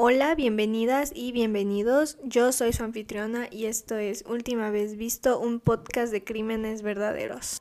Hola, bienvenidas y bienvenidos. Yo soy su anfitriona y esto es Última vez visto, un podcast de crímenes verdaderos.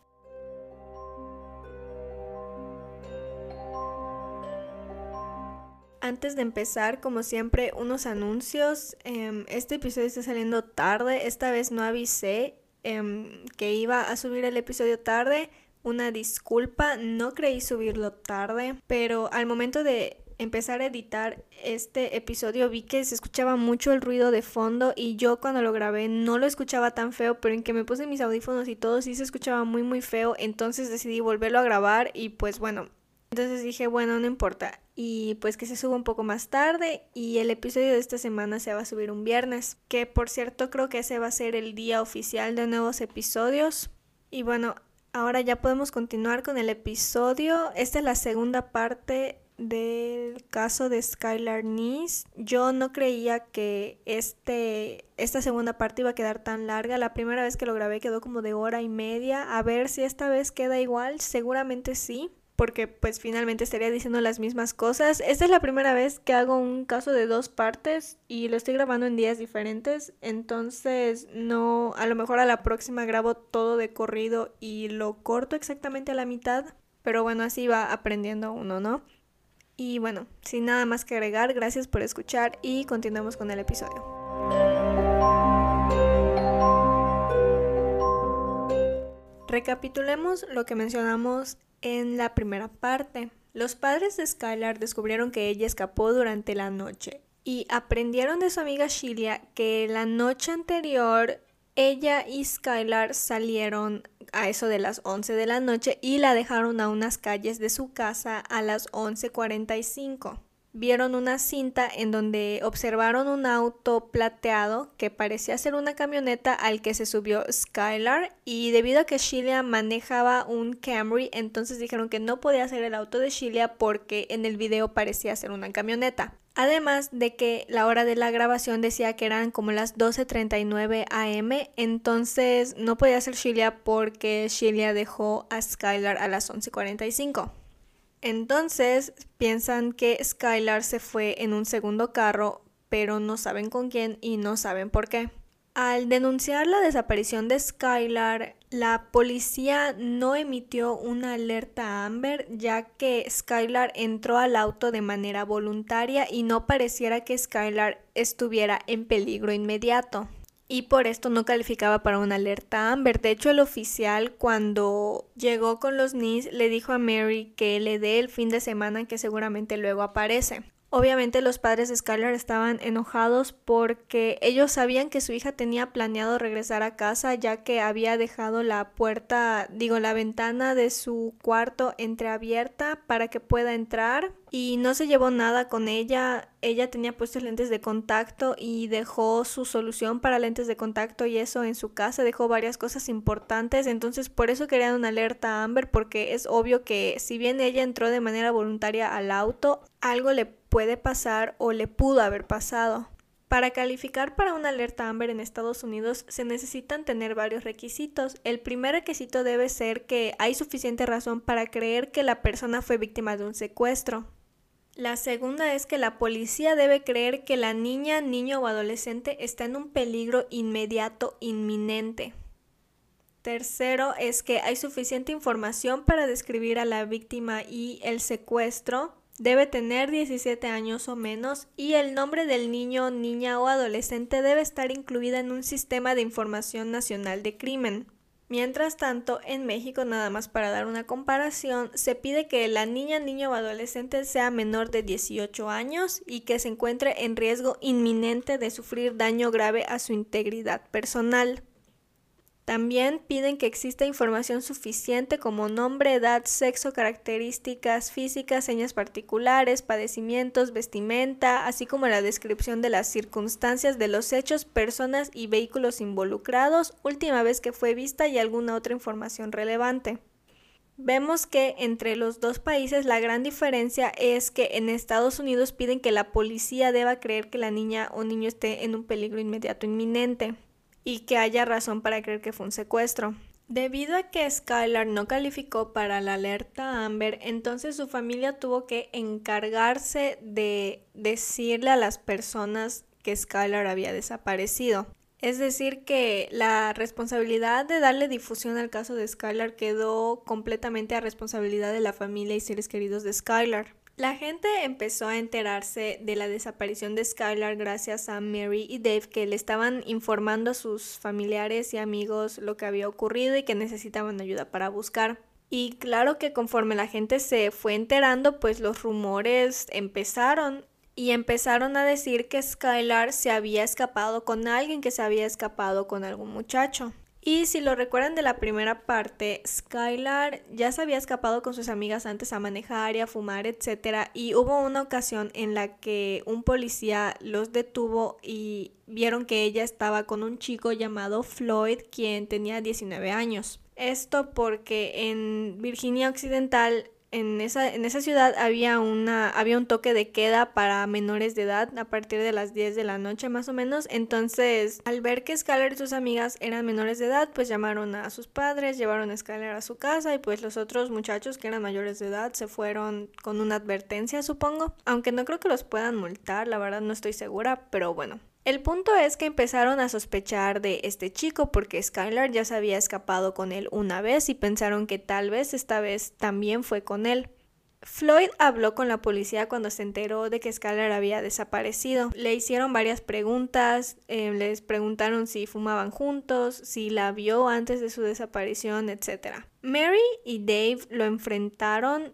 Antes de empezar, como siempre, unos anuncios. Em, este episodio está saliendo tarde. Esta vez no avisé em, que iba a subir el episodio tarde. Una disculpa, no creí subirlo tarde, pero al momento de empezar a editar este episodio vi que se escuchaba mucho el ruido de fondo y yo cuando lo grabé no lo escuchaba tan feo, pero en que me puse mis audífonos y todo sí se escuchaba muy muy feo, entonces decidí volverlo a grabar y pues bueno, entonces dije, bueno, no importa. Y pues que se suba un poco más tarde y el episodio de esta semana se va a subir un viernes, que por cierto creo que ese va a ser el día oficial de nuevos episodios. Y bueno, ahora ya podemos continuar con el episodio. Esta es la segunda parte del caso de Skylar Nice, yo no creía que este, esta segunda parte iba a quedar tan larga. La primera vez que lo grabé quedó como de hora y media. A ver si esta vez queda igual. Seguramente sí. Porque pues finalmente estaría diciendo las mismas cosas. Esta es la primera vez que hago un caso de dos partes y lo estoy grabando en días diferentes. Entonces no, a lo mejor a la próxima grabo todo de corrido y lo corto exactamente a la mitad. Pero bueno, así va aprendiendo uno, ¿no? Y bueno, sin nada más que agregar, gracias por escuchar y continuamos con el episodio. Recapitulemos lo que mencionamos en la primera parte. Los padres de Skylar descubrieron que ella escapó durante la noche y aprendieron de su amiga Shilia que la noche anterior ella y Skylar salieron a eso de las 11 de la noche y la dejaron a unas calles de su casa a las 11.45. Vieron una cinta en donde observaron un auto plateado que parecía ser una camioneta al que se subió Skylar y debido a que Sheila manejaba un Camry entonces dijeron que no podía ser el auto de Sheila porque en el video parecía ser una camioneta. Además de que la hora de la grabación decía que eran como las 12.39 am, entonces no podía ser Sheila porque Sheila dejó a Skylar a las 11.45. Entonces piensan que Skylar se fue en un segundo carro, pero no saben con quién y no saben por qué. Al denunciar la desaparición de Skylar, la policía no emitió una alerta Amber ya que Skylar entró al auto de manera voluntaria y no pareciera que Skylar estuviera en peligro inmediato. Y por esto no calificaba para una alerta Amber. De hecho, el oficial cuando llegó con los NIS le dijo a Mary que le dé el fin de semana que seguramente luego aparece. Obviamente los padres de Skylar estaban enojados porque ellos sabían que su hija tenía planeado regresar a casa ya que había dejado la puerta, digo, la ventana de su cuarto entreabierta para que pueda entrar y no se llevó nada con ella. Ella tenía puestos lentes de contacto y dejó su solución para lentes de contacto y eso en su casa, dejó varias cosas importantes, entonces por eso querían una alerta a Amber porque es obvio que si bien ella entró de manera voluntaria al auto, algo le puede pasar o le pudo haber pasado. Para calificar para una alerta Amber en Estados Unidos se necesitan tener varios requisitos. El primer requisito debe ser que hay suficiente razón para creer que la persona fue víctima de un secuestro. La segunda es que la policía debe creer que la niña, niño o adolescente está en un peligro inmediato, inminente. Tercero es que hay suficiente información para describir a la víctima y el secuestro debe tener 17 años o menos y el nombre del niño, niña o adolescente debe estar incluida en un sistema de información nacional de crimen. Mientras tanto, en México, nada más para dar una comparación, se pide que la niña, niño o adolescente sea menor de 18 años y que se encuentre en riesgo inminente de sufrir daño grave a su integridad personal. También piden que exista información suficiente como nombre, edad, sexo, características físicas, señas particulares, padecimientos, vestimenta, así como la descripción de las circunstancias de los hechos, personas y vehículos involucrados, última vez que fue vista y alguna otra información relevante. Vemos que entre los dos países la gran diferencia es que en Estados Unidos piden que la policía deba creer que la niña o niño esté en un peligro inmediato inminente y que haya razón para creer que fue un secuestro. Debido a que Skylar no calificó para la alerta Amber, entonces su familia tuvo que encargarse de decirle a las personas que Skylar había desaparecido. Es decir, que la responsabilidad de darle difusión al caso de Skylar quedó completamente a responsabilidad de la familia y seres queridos de Skylar. La gente empezó a enterarse de la desaparición de Skylar gracias a Mary y Dave que le estaban informando a sus familiares y amigos lo que había ocurrido y que necesitaban ayuda para buscar. Y claro que conforme la gente se fue enterando, pues los rumores empezaron y empezaron a decir que Skylar se había escapado con alguien, que se había escapado con algún muchacho. Y si lo recuerdan de la primera parte, Skylar ya se había escapado con sus amigas antes a manejar y a fumar, etc. Y hubo una ocasión en la que un policía los detuvo y vieron que ella estaba con un chico llamado Floyd, quien tenía 19 años. Esto porque en Virginia Occidental en esa, en esa ciudad había, una, había un toque de queda para menores de edad a partir de las 10 de la noche más o menos. Entonces, al ver que Skylar y sus amigas eran menores de edad, pues llamaron a sus padres, llevaron a Skylar a su casa y pues los otros muchachos que eran mayores de edad se fueron con una advertencia, supongo. Aunque no creo que los puedan multar, la verdad no estoy segura, pero bueno. El punto es que empezaron a sospechar de este chico porque Skylar ya se había escapado con él una vez y pensaron que tal vez esta vez también fue con él. Floyd habló con la policía cuando se enteró de que Skylar había desaparecido. Le hicieron varias preguntas, eh, les preguntaron si fumaban juntos, si la vio antes de su desaparición, etc. Mary y Dave lo enfrentaron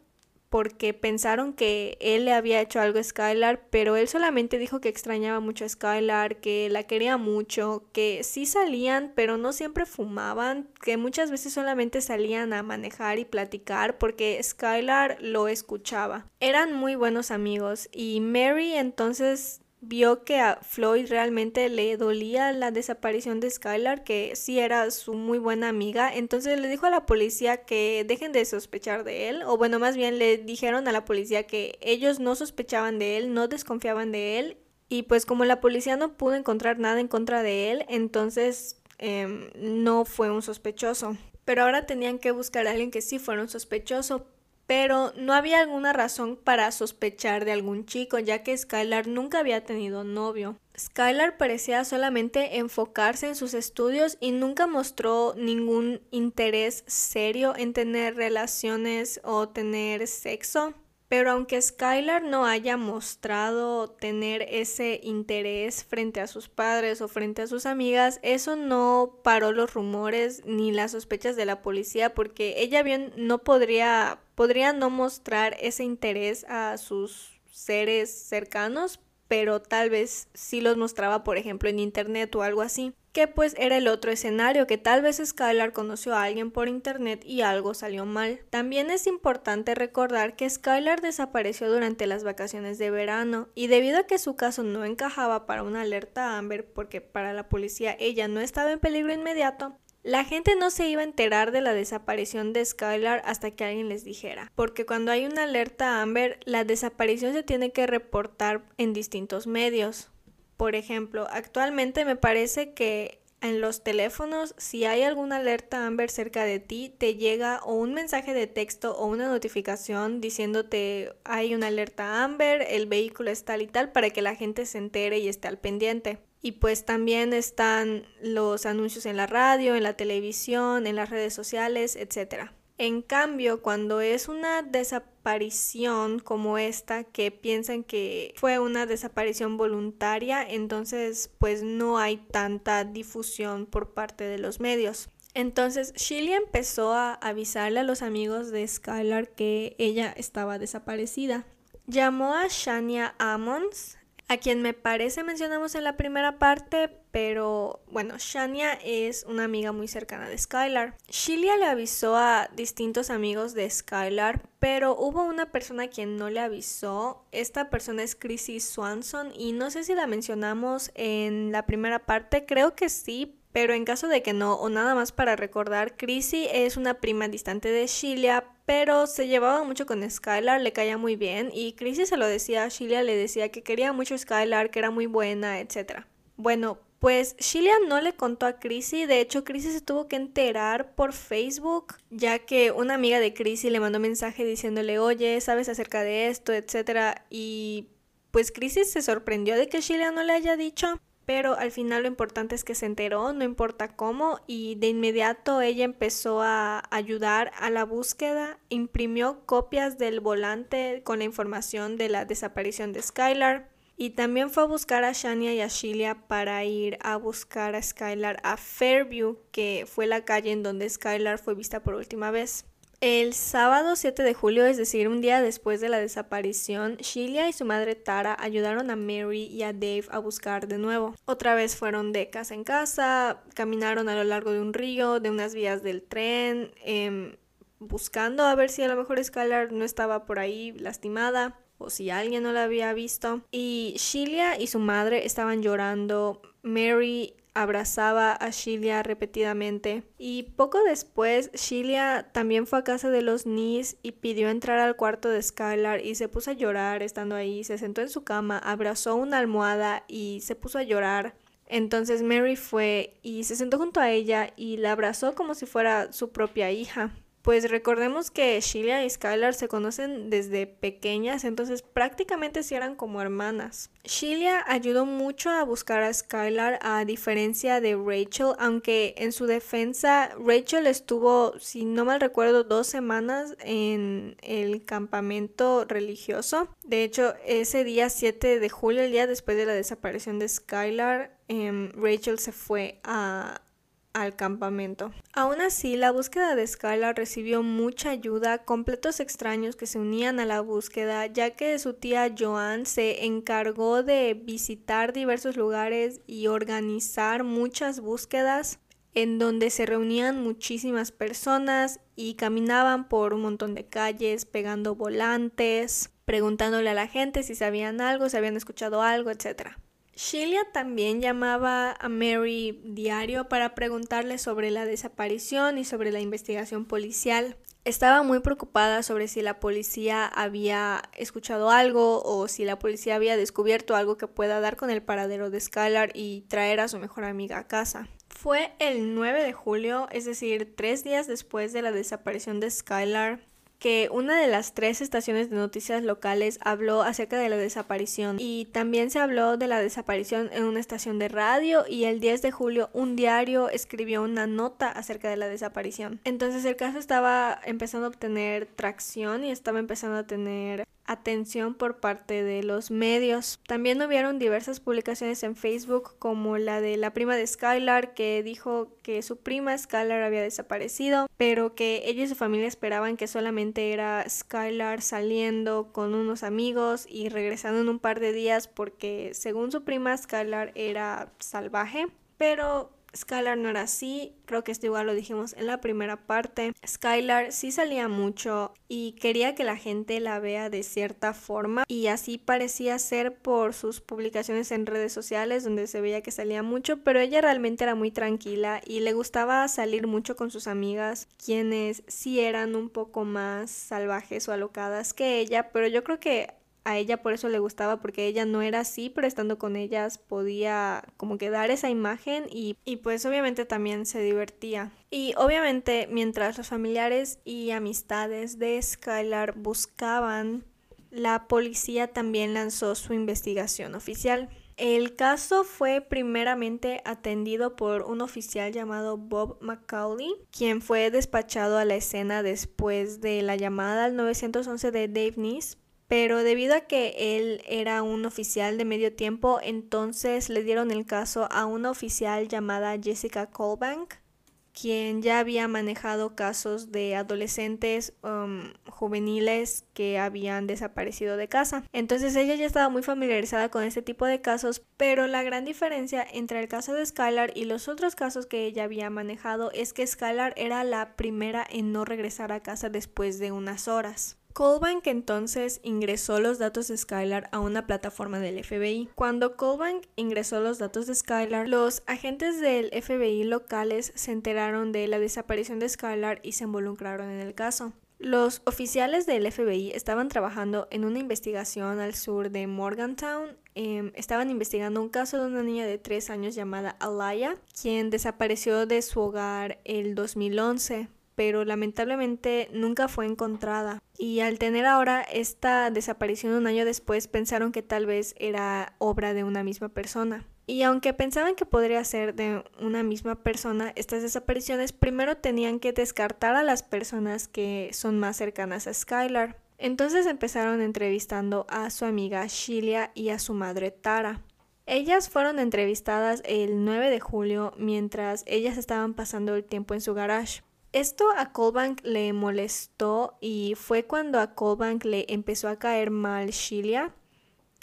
porque pensaron que él le había hecho algo a Skylar, pero él solamente dijo que extrañaba mucho a Skylar, que la quería mucho, que sí salían, pero no siempre fumaban, que muchas veces solamente salían a manejar y platicar porque Skylar lo escuchaba. Eran muy buenos amigos y Mary entonces vio que a Floyd realmente le dolía la desaparición de Skylar, que sí era su muy buena amiga, entonces le dijo a la policía que dejen de sospechar de él, o bueno, más bien le dijeron a la policía que ellos no sospechaban de él, no desconfiaban de él, y pues como la policía no pudo encontrar nada en contra de él, entonces em, no fue un sospechoso. Pero ahora tenían que buscar a alguien que sí fuera un sospechoso, pero no había alguna razón para sospechar de algún chico, ya que Skylar nunca había tenido novio. Skylar parecía solamente enfocarse en sus estudios y nunca mostró ningún interés serio en tener relaciones o tener sexo. Pero aunque Skylar no haya mostrado tener ese interés frente a sus padres o frente a sus amigas, eso no paró los rumores ni las sospechas de la policía porque ella bien no podría podría no mostrar ese interés a sus seres cercanos, pero tal vez sí los mostraba, por ejemplo, en internet o algo así, que pues era el otro escenario, que tal vez Skylar conoció a alguien por internet y algo salió mal. También es importante recordar que Skylar desapareció durante las vacaciones de verano y debido a que su caso no encajaba para una alerta Amber porque para la policía ella no estaba en peligro inmediato, la gente no se iba a enterar de la desaparición de Skylar hasta que alguien les dijera, porque cuando hay una alerta Amber, la desaparición se tiene que reportar en distintos medios. Por ejemplo, actualmente me parece que en los teléfonos, si hay alguna alerta Amber cerca de ti, te llega o un mensaje de texto o una notificación diciéndote hay una alerta Amber, el vehículo es tal y tal para que la gente se entere y esté al pendiente. Y pues también están los anuncios en la radio, en la televisión, en las redes sociales, etc. En cambio, cuando es una desaparición como esta, que piensan que fue una desaparición voluntaria, entonces pues no hay tanta difusión por parte de los medios. Entonces, Shilly empezó a avisarle a los amigos de Skylar que ella estaba desaparecida. Llamó a Shania Ammons, a quien me parece mencionamos en la primera parte, pero bueno, Shania es una amiga muy cercana de Skylar. Shilia le avisó a distintos amigos de Skylar, pero hubo una persona a quien no le avisó. Esta persona es Chrissy Swanson y no sé si la mencionamos en la primera parte, creo que sí, pero en caso de que no, o nada más para recordar, Chrissy es una prima distante de Shilia, pero se llevaba mucho con Skylar, le caía muy bien y Chrissy se lo decía a Shilia, le decía que quería mucho Skylar, que era muy buena, etc. Bueno, Pues Sheila no le contó a Chrissy, de hecho Chrissy se tuvo que enterar por Facebook, ya que una amiga de Chrissy le mandó mensaje diciéndole, oye, ¿sabes acerca de esto? etcétera. Y pues Chrissy se sorprendió de que Sheila no le haya dicho, pero al final lo importante es que se enteró, no importa cómo, y de inmediato ella empezó a ayudar a la búsqueda, imprimió copias del volante con la información de la desaparición de Skylar, y también fue a buscar a Shania y a Sheila para ir a buscar a Skylar a Fairview, que fue la calle en donde Skylar fue vista por última vez. El sábado 7 de julio, es decir, un día después de la desaparición, Sheila y su madre Tara ayudaron a Mary y a Dave a buscar de nuevo. Otra vez fueron de casa en casa, caminaron a lo largo de un río, de unas vías del tren, em, buscando a ver si a lo mejor Skylar no estaba por ahí lastimada o si alguien no la había visto. Y Sheila y su madre estaban llorando. Mary abrazaba a Sheila repetidamente. Y poco después, Sheila también fue a casa de los Nis y pidió entrar al cuarto de Skylar y se puso a llorar estando ahí. Se sentó en su cama, abrazó una almohada y se puso a llorar. Entonces Mary fue y se sentó junto a ella y la abrazó como si fuera su propia hija. Pues recordemos que Sheila y Skylar se conocen desde pequeñas, entonces prácticamente sí eran como hermanas. Sheila ayudó mucho a buscar a Skylar a diferencia de Rachel, aunque en su defensa Rachel estuvo, si no mal recuerdo, dos semanas en el campamento religioso. De hecho, ese día 7 de julio, el día después de la desaparición de Skylar, em, Rachel se fue a al campamento. Aún así, la búsqueda de Skylar recibió mucha ayuda, completos extraños que se unían a la búsqueda, ya que su tía Joan se encargó de visitar diversos lugares y organizar muchas búsquedas en donde se reunían muchísimas personas y caminaban por un montón de calles pegando volantes, preguntándole a la gente si sabían algo, si habían escuchado algo, etc. Sheila también llamaba a Mary diario para preguntarle sobre la desaparición y sobre la investigación policial. Estaba muy preocupada sobre si la policía había escuchado algo o si la policía había descubierto algo que pueda dar con el paradero de Skylar y traer a su mejor amiga a casa. Fue el 9 de julio, es decir, tres días después de la desaparición de Skylar, que una de las tres estaciones de noticias locales habló acerca de la desaparición y también se habló de la desaparición en una estación de radio y el 10 de julio un diario escribió una nota acerca de la desaparición. Entonces el caso estaba empezando a obtener tracción y estaba empezando a tener atención por parte de los medios. También hubieron diversas publicaciones en Facebook como la de la prima de Skylar que dijo que su prima Skylar había desaparecido, pero que ella y su familia esperaban que solamente era Skylar saliendo con unos amigos y regresando en un par de días porque según su prima Skylar era salvaje, pero Skylar no era así, creo que esto igual lo dijimos en la primera parte. Skylar sí salía mucho y quería que la gente la vea de cierta forma y así parecía ser por sus publicaciones en redes sociales donde se veía que salía mucho, pero ella realmente era muy tranquila y le gustaba salir mucho con sus amigas, quienes sí eran un poco más salvajes o alocadas que ella, pero yo creo que a ella por eso le gustaba porque ella no era así, pero estando con ellas podía como que dar esa imagen y, y pues obviamente también se divertía. Y obviamente mientras los familiares y amistades de Skylar buscaban, la policía también lanzó su investigación oficial. El caso fue primeramente atendido por un oficial llamado Bob McCauley, quien fue despachado a la escena después de la llamada al 911 de Dave Neese pero debido a que él era un oficial de medio tiempo, entonces le dieron el caso a una oficial llamada Jessica Colbank, quien ya había manejado casos de adolescentes um, juveniles que habían desaparecido de casa. Entonces ella ya estaba muy familiarizada con este tipo de casos, pero la gran diferencia entre el caso de Skylar y los otros casos que ella había manejado es que Skylar era la primera en no regresar a casa después de unas horas. Colbank entonces ingresó los datos de Skylar a una plataforma del FBI. Cuando Colbank ingresó los datos de Skylar, los agentes del FBI locales se enteraron de la desaparición de Skylar y se involucraron en el caso. Los oficiales del FBI estaban trabajando en una investigación al sur de Morgantown. Em, estaban investigando un caso de una niña de 3 años llamada Alaya, quien desapareció de su hogar el 2011 pero lamentablemente nunca fue encontrada. Y al tener ahora esta desaparición un año después, pensaron que tal vez era obra de una misma persona. Y aunque pensaban que podría ser de una misma persona, estas desapariciones primero tenían que descartar a las personas que son más cercanas a Skylar. Entonces empezaron entrevistando a su amiga Shilia y a su madre Tara. Ellas fueron entrevistadas el 9 de julio mientras ellas estaban pasando el tiempo en su garage. Esto a Colbank le molestó y fue cuando a Colbank le empezó a caer mal Shilia,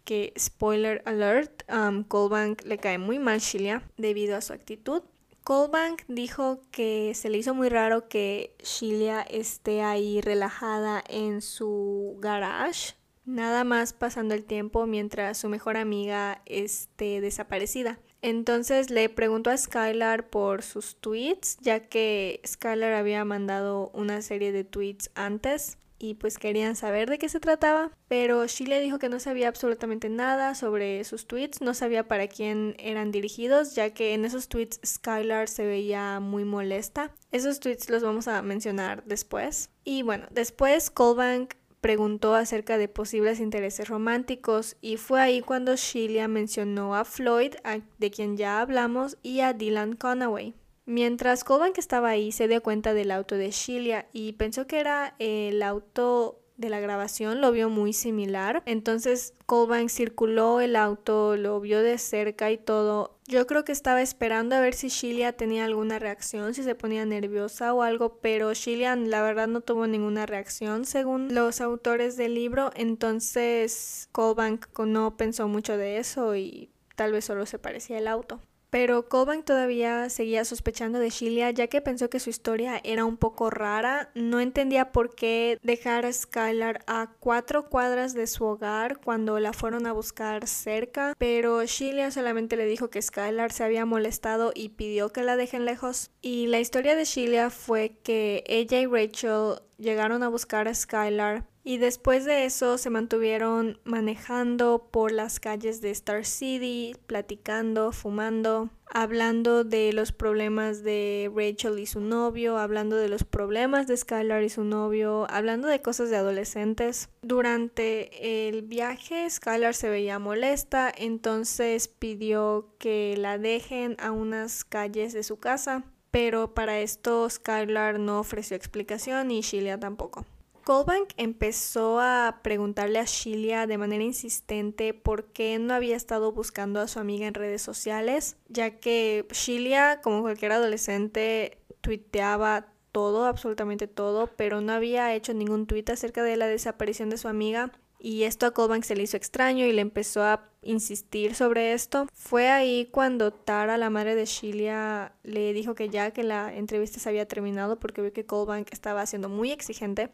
que spoiler alert, um, Colbank le cae muy mal Shilia debido a su actitud. Colbank dijo que se le hizo muy raro que Shilia esté ahí relajada en su garage, nada más pasando el tiempo mientras su mejor amiga esté desaparecida. Entonces le preguntó a Skylar por sus tweets, ya que Skylar había mandado una serie de tweets antes y pues querían saber de qué se trataba, pero le dijo que no sabía absolutamente nada sobre sus tweets, no sabía para quién eran dirigidos, ya que en esos tweets Skylar se veía muy molesta. Esos tweets los vamos a mencionar después. Y bueno, después Colbank preguntó acerca de posibles intereses románticos y fue ahí cuando Sheila mencionó a Floyd, de quien ya hablamos, y a Dylan Conaway. Mientras Colbank estaba ahí, se dio cuenta del auto de Sheila y pensó que era el auto de la grabación lo vio muy similar. Entonces Colbank circuló el auto, lo vio de cerca y todo. Yo creo que estaba esperando a ver si Shilia tenía alguna reacción, si se ponía nerviosa o algo, pero Shilian la verdad no tuvo ninguna reacción según los autores del libro. Entonces Colbank no pensó mucho de eso y tal vez solo se parecía el auto. Pero Colbank todavía seguía sospechando de Shilia ya que pensó que su historia era un poco rara. No entendía por qué dejar a Skylar a cuatro cuadras de su hogar cuando la fueron a buscar cerca. Pero Shilia solamente le dijo que Skylar se había molestado y pidió que la dejen lejos. Y la historia de Shilia fue que ella y Rachel llegaron a buscar a Skylar y después de eso se mantuvieron manejando por las calles de Star City, platicando, fumando, hablando de los problemas de Rachel y su novio, hablando de los problemas de Skylar y su novio, hablando de cosas de adolescentes. Durante el viaje Skylar se veía molesta, entonces pidió que la dejen a unas calles de su casa, pero para esto Skylar no ofreció explicación y Sheila tampoco. Colbank empezó a preguntarle a Shilia de manera insistente por qué no había estado buscando a su amiga en redes sociales, ya que Shilia, como cualquier adolescente, tuiteaba todo, absolutamente todo, pero no había hecho ningún tuit acerca de la desaparición de su amiga. Y esto a Colbank se le hizo extraño y le empezó a insistir sobre esto. Fue ahí cuando Tara, la madre de Shilia, le dijo que ya que la entrevista se había terminado porque vio que Colbank estaba siendo muy exigente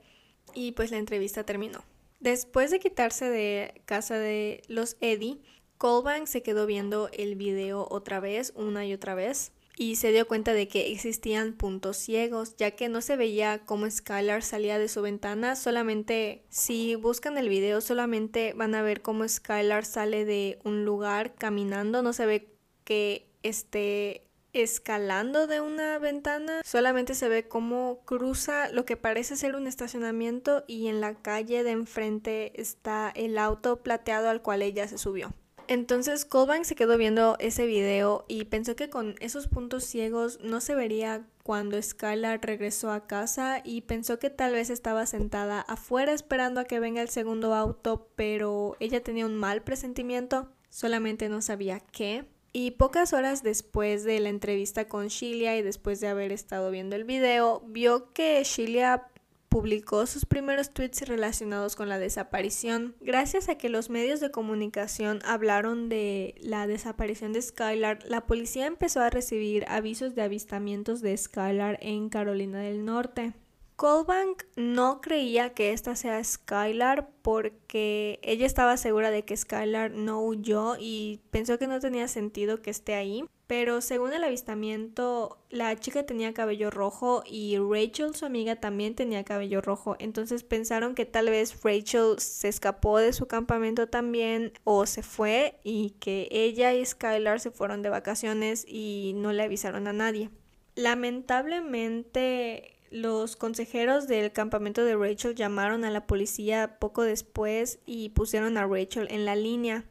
y pues la entrevista terminó. Después de quitarse de casa de los Eddie, Colbank se quedó viendo el video otra vez, una y otra vez, y se dio cuenta de que existían puntos ciegos, ya que no se veía cómo Skylar salía de su ventana, solamente si buscan el video solamente van a ver cómo Skylar sale de un lugar caminando, no se ve que esté escalando de una ventana. Solamente se ve cómo cruza lo que parece ser un estacionamiento y en la calle de enfrente está el auto plateado al cual ella se subió. Entonces Colbank se quedó viendo ese video y pensó que con esos puntos ciegos no se vería cuando Skylar regresó a casa y pensó que tal vez estaba sentada afuera esperando a que venga el segundo auto, pero ella tenía un mal presentimiento, solamente no sabía qué. Y pocas horas después de la entrevista con Shilia y después de haber estado viendo el video, vio que Shilia publicó sus primeros tweets relacionados con la desaparición. Gracias a que los medios de comunicación hablaron de la desaparición de Skylar, la policía empezó a recibir avisos de avistamientos de Skylar en Carolina del Norte. Colbank no creía que esta sea Skylar porque ella estaba segura de que Skylar no huyó y pensó que no tenía sentido que esté ahí. Pero según el avistamiento, la chica tenía cabello rojo y Rachel, su amiga, también tenía cabello rojo. Entonces pensaron que tal vez Rachel se escapó de su campamento también o se fue y que ella y Skylar se fueron de vacaciones y no le avisaron a nadie. Lamentablemente los consejeros del campamento de Rachel llamaron a la policía poco después y pusieron a Rachel en la línea.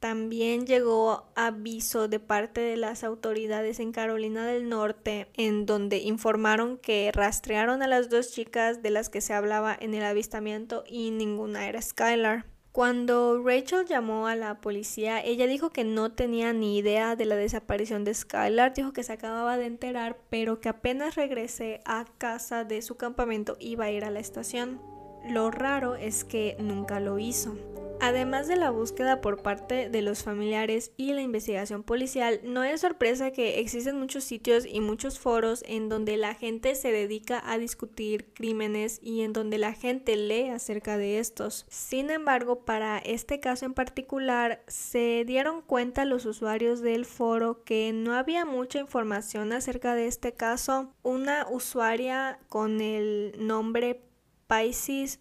También llegó aviso de parte de las autoridades en Carolina del Norte, en donde informaron que rastrearon a las dos chicas de las que se hablaba en el avistamiento y ninguna era Skylar. Cuando Rachel llamó a la policía, ella dijo que no tenía ni idea de la desaparición de Skylar, dijo que se acababa de enterar, pero que apenas regresé a casa de su campamento iba a ir a la estación. Lo raro es que nunca lo hizo. Además de la búsqueda por parte de los familiares y la investigación policial, no es sorpresa que existen muchos sitios y muchos foros en donde la gente se dedica a discutir crímenes y en donde la gente lee acerca de estos. Sin embargo, para este caso en particular, se dieron cuenta los usuarios del foro que no había mucha información acerca de este caso. Una usuaria con el nombre Pisces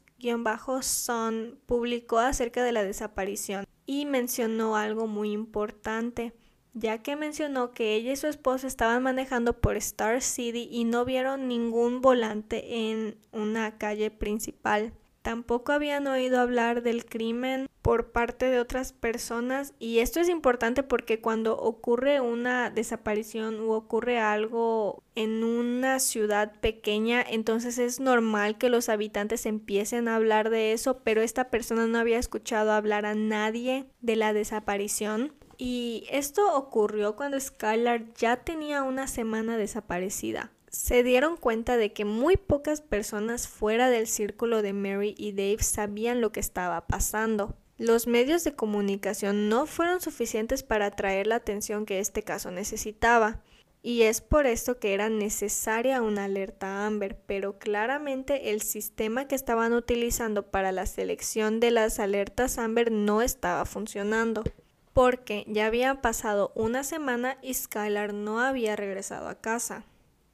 son publicó acerca de la desaparición y mencionó algo muy importante, ya que mencionó que ella y su esposo estaban manejando por Star City y no vieron ningún volante en una calle principal. Tampoco habían oído hablar del crimen por parte de otras personas y esto es importante porque cuando ocurre una desaparición o ocurre algo en una ciudad pequeña, entonces es normal que los habitantes empiecen a hablar de eso, pero esta persona no había escuchado hablar a nadie de la desaparición. Y esto ocurrió cuando Skylar ya tenía una semana desaparecida se dieron cuenta de que muy pocas personas fuera del círculo de Mary y Dave sabían lo que estaba pasando. Los medios de comunicación no fueron suficientes para atraer la atención que este caso necesitaba, y es por esto que era necesaria una alerta Amber, pero claramente el sistema que estaban utilizando para la selección de las alertas Amber no estaba funcionando, porque ya había pasado una semana y Skylar no había regresado a casa.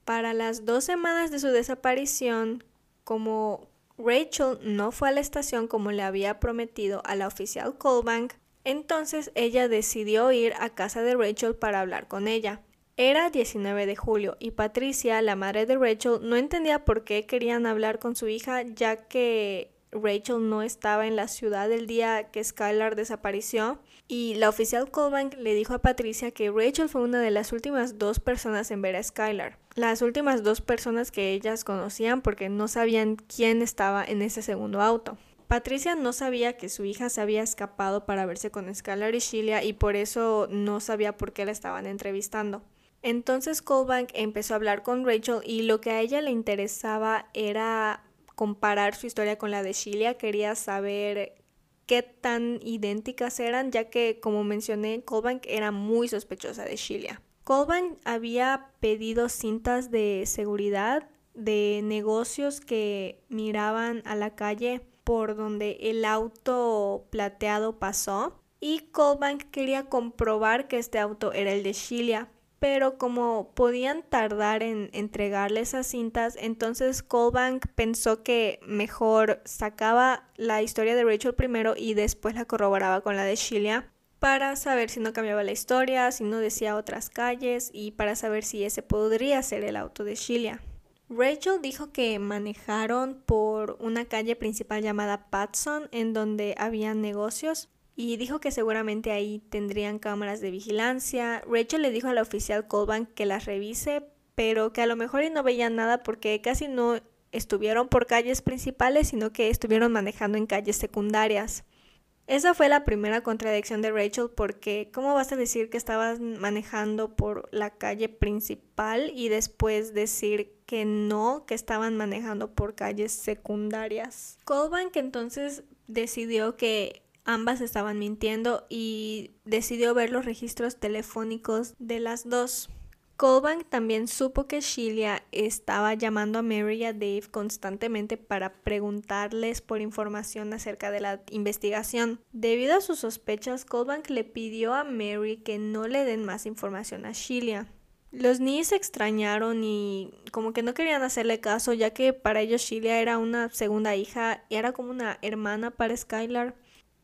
Para las dos semanas de su desaparición, como Rachel no fue a la estación como le había prometido a la oficial Colbank, entonces ella decidió ir a casa de Rachel para hablar con ella. Era 19 de julio y Patricia, la madre de Rachel, no entendía por qué querían hablar con su hija ya que Rachel no estaba en la ciudad el día que Skylar desapareció y la oficial Colbank le dijo a Patricia que Rachel fue una de las últimas dos personas en ver a Skylar. Las últimas dos personas que ellas conocían porque no sabían quién estaba en ese segundo auto. Patricia no sabía que su hija se había escapado para verse con Skylar y Sheila y por eso no sabía por qué la estaban entrevistando. Entonces Colbank empezó a hablar con Rachel y lo que a ella le interesaba era comparar su historia con la de Sheila, quería saber qué tan idénticas eran, ya que, como mencioné, Colbank era muy sospechosa de Sheila. Colbank había pedido cintas de seguridad de negocios que miraban a la calle por donde el auto plateado pasó y Colbank quería comprobar que este auto era el de Sheila, pero como podían tardar en entregarle esas cintas, entonces Colbank pensó que mejor sacaba la historia de Rachel primero y después la corroboraba con la de Sheila para saber si no cambiaba la historia, si no decía otras calles y para saber si ese podría ser el auto de Sheila. Rachel dijo que manejaron por una calle principal llamada Patson en donde había negocios y dijo que seguramente ahí tendrían cámaras de vigilancia. Rachel le dijo a la oficial Colbank que las revise, pero que a lo mejor no veían nada porque casi no estuvieron por calles principales, sino que estuvieron manejando en calles secundarias. Esa fue la primera contradicción de Rachel porque ¿cómo vas a decir que estabas manejando por la calle principal y después decir que no, que estaban manejando por calles secundarias? Colbank entonces decidió que Ambas estaban mintiendo y decidió ver los registros telefónicos de las dos. Colbank también supo que Sheila estaba llamando a Mary y a Dave constantemente para preguntarles por información acerca de la investigación. Debido a sus sospechas, Colbank le pidió a Mary que no le den más información a Sheila. Los Nees se extrañaron y como que no querían hacerle caso, ya que para ellos Sheila era una segunda hija y era como una hermana para Skylar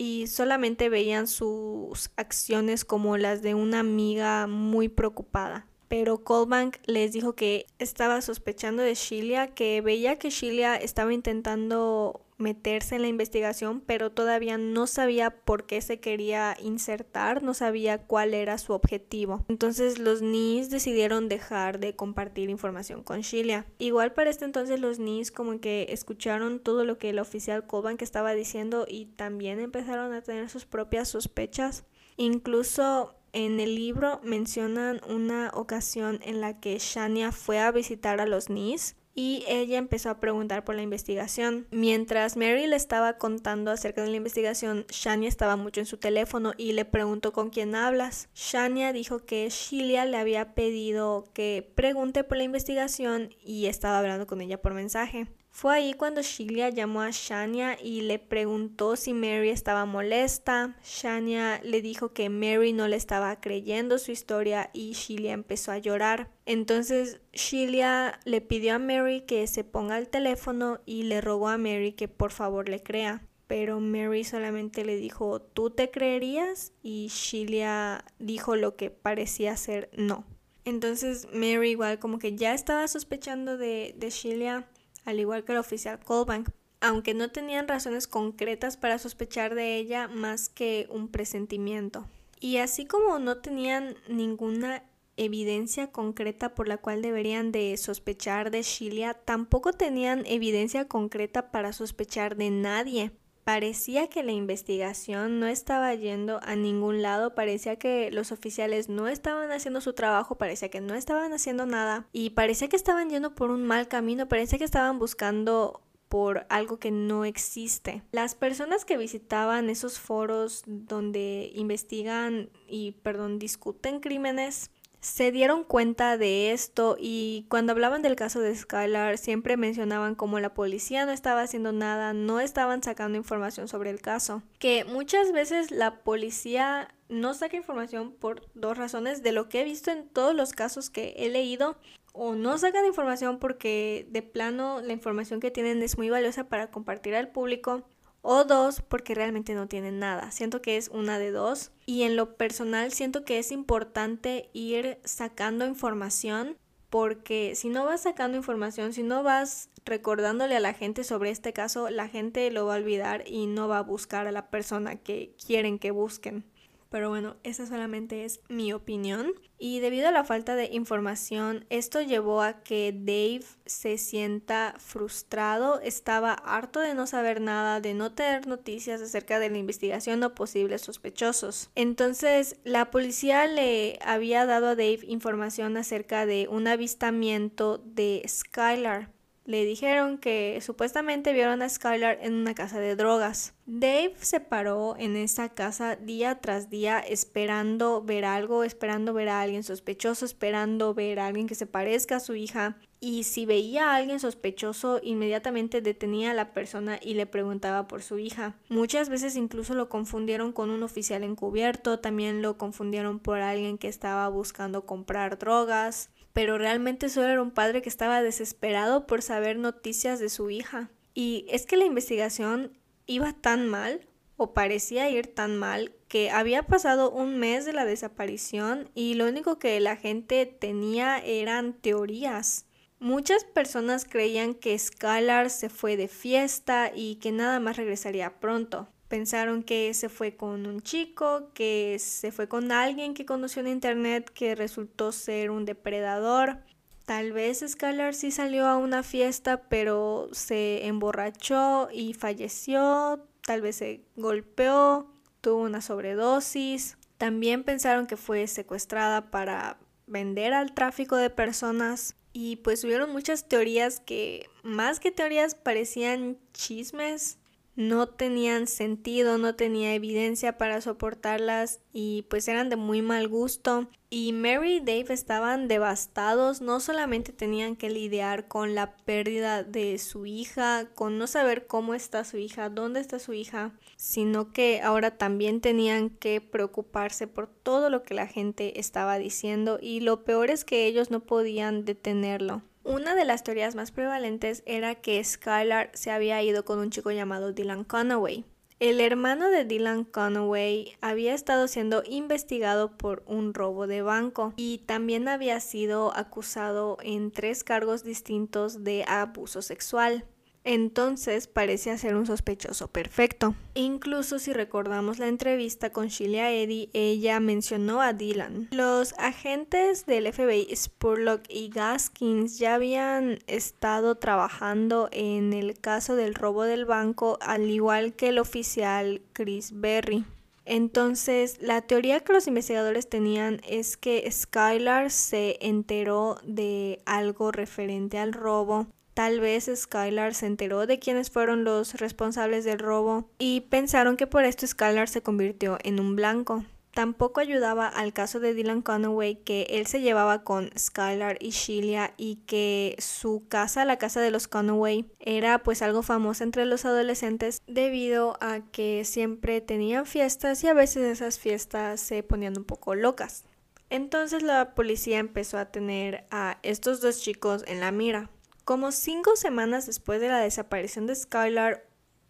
y solamente veían sus acciones como las de una amiga muy preocupada. Pero Colbank les dijo que estaba sospechando de Sheila, que veía que Sheila estaba intentando meterse en la investigación, pero todavía no sabía por qué se quería insertar, no sabía cuál era su objetivo. Entonces los NIS decidieron dejar de compartir información con Sheila. Igual para este entonces los NIS como que escucharon todo lo que el oficial Colbank estaba diciendo y también empezaron a tener sus propias sospechas. Incluso en el libro mencionan una ocasión en la que Shania fue a visitar a los Nis y ella empezó a preguntar por la investigación. Mientras Mary le estaba contando acerca de la investigación, Shania estaba mucho en su teléfono y le preguntó con quién hablas. Shania dijo que Sheila le había pedido que pregunte por la investigación y estaba hablando con ella por mensaje. Fue ahí cuando Sheila llamó a Shania y le preguntó si Mary estaba molesta. Shania le dijo que Mary no le estaba creyendo su historia y Sheila empezó a llorar. Entonces Sheila le pidió a Mary que se ponga al teléfono y le rogó a Mary que por favor le crea. Pero Mary solamente le dijo, ¿tú te creerías? Y Sheila dijo lo que parecía ser no. Entonces Mary igual como que ya estaba sospechando de, de Sheila al igual que el oficial Colbank, aunque no tenían razones concretas para sospechar de ella más que un presentimiento. Y así como no tenían ninguna evidencia concreta por la cual deberían de sospechar de Sheila, tampoco tenían evidencia concreta para sospechar de nadie. Parecía que la investigación no estaba yendo a ningún lado, parecía que los oficiales no estaban haciendo su trabajo, parecía que no estaban haciendo nada y parecía que estaban yendo por un mal camino, parecía que estaban buscando por algo que no existe. Las personas que visitaban esos foros donde investigan y, perdón, discuten crímenes se dieron cuenta de esto y cuando hablaban del caso de Skylar siempre mencionaban como la policía no estaba haciendo nada, no estaban sacando información sobre el caso. Que muchas veces la policía no saca información por dos razones de lo que he visto en todos los casos que he leído o no sacan información porque de plano la información que tienen es muy valiosa para compartir al público o dos porque realmente no tienen nada. Siento que es una de dos y en lo personal siento que es importante ir sacando información porque si no vas sacando información, si no vas recordándole a la gente sobre este caso, la gente lo va a olvidar y no va a buscar a la persona que quieren que busquen. Pero bueno, esa solamente es mi opinión. Y debido a la falta de información, esto llevó a que Dave se sienta frustrado, estaba harto de no saber nada, de no tener noticias acerca de la investigación o posibles sospechosos. Entonces, la policía le había dado a Dave información acerca de un avistamiento de Skylar, le dijeron que supuestamente vieron a Skylar en una casa de drogas. Dave se paró en esa casa día tras día esperando ver algo, esperando ver a alguien sospechoso, esperando ver a alguien que se parezca a su hija. Y si veía a alguien sospechoso, inmediatamente detenía a la persona y le preguntaba por su hija. Muchas veces incluso lo confundieron con un oficial encubierto, también lo confundieron por alguien que estaba buscando comprar drogas pero realmente solo era un padre que estaba desesperado por saber noticias de su hija. Y es que la investigación iba tan mal, o parecía ir tan mal, que había pasado un mes de la desaparición y lo único que la gente tenía eran teorías. Muchas personas creían que Skylar se fue de fiesta y que nada más regresaría pronto. Pensaron que se fue con un chico, que se fue con alguien que conoció en internet que resultó ser un depredador. Tal vez Skylar sí salió a una fiesta, pero se emborrachó y falleció. Tal vez se golpeó, tuvo una sobredosis. También pensaron que fue secuestrada para vender al tráfico de personas. Y pues hubieron muchas teorías que, más que teorías, parecían chismes no tenían sentido, no tenía evidencia para soportarlas y pues eran de muy mal gusto. Y Mary y Dave estaban devastados, no solamente tenían que lidiar con la pérdida de su hija, con no saber cómo está su hija, dónde está su hija, sino que ahora también tenían que preocuparse por todo lo que la gente estaba diciendo y lo peor es que ellos no podían detenerlo. Una de las teorías más prevalentes era que Skylar se había ido con un chico llamado Dylan Conaway. El hermano de Dylan Conaway había estado siendo investigado por un robo de banco y también había sido acusado en tres cargos distintos de abuso sexual. Entonces parece ser un sospechoso perfecto. Incluso si recordamos la entrevista con Sheila Eddy, ella mencionó a Dylan. Los agentes del FBI Spurlock y Gaskins ya habían estado trabajando en el caso del robo del banco, al igual que el oficial Chris Berry. Entonces, la teoría que los investigadores tenían es que Skylar se enteró de algo referente al robo Tal vez Skylar se enteró de quiénes fueron los responsables del robo y pensaron que por esto Skylar se convirtió en un blanco. Tampoco ayudaba al caso de Dylan Conaway que él se llevaba con Skylar y Sheila y que su casa, la casa de los Conaway, era pues algo famoso entre los adolescentes debido a que siempre tenían fiestas y a veces esas fiestas se ponían un poco locas. Entonces la policía empezó a tener a estos dos chicos en la mira. Como cinco semanas después de la desaparición de Skylar,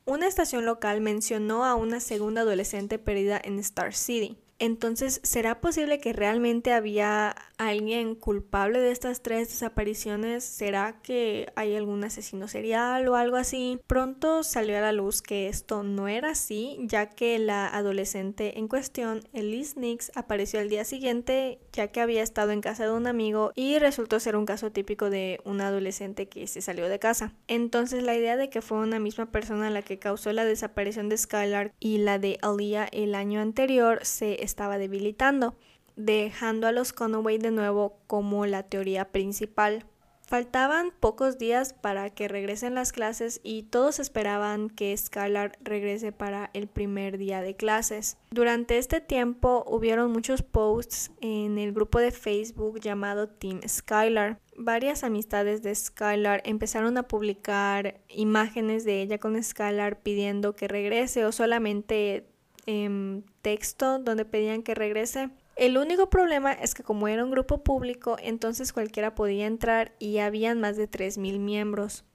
una estación local mencionó a una segunda adolescente perdida en Star City. Entonces, ¿será posible que realmente había alguien culpable de estas tres desapariciones? ¿Será que hay algún asesino serial o algo así? Pronto salió a la luz que esto no era así, ya que la adolescente en cuestión, Elise Nix, apareció al día siguiente, ya que había estado en casa de un amigo y resultó ser un caso típico de una adolescente que se salió de casa. Entonces, la idea de que fue una misma persona la que causó la desaparición de Skylar y la de Alia el año anterior se estaba debilitando, dejando a los Conaway de nuevo como la teoría principal. Faltaban pocos días para que regresen las clases y todos esperaban que Skylar regrese para el primer día de clases. Durante este tiempo hubieron muchos posts en el grupo de Facebook llamado Team Skylar. Varias amistades de Skylar empezaron a publicar imágenes de ella con Skylar pidiendo que regrese o solamente Em, texto donde pedían que regrese. El único problema es que como era un grupo público, entonces cualquiera podía entrar y habían más de 3.000 miembros.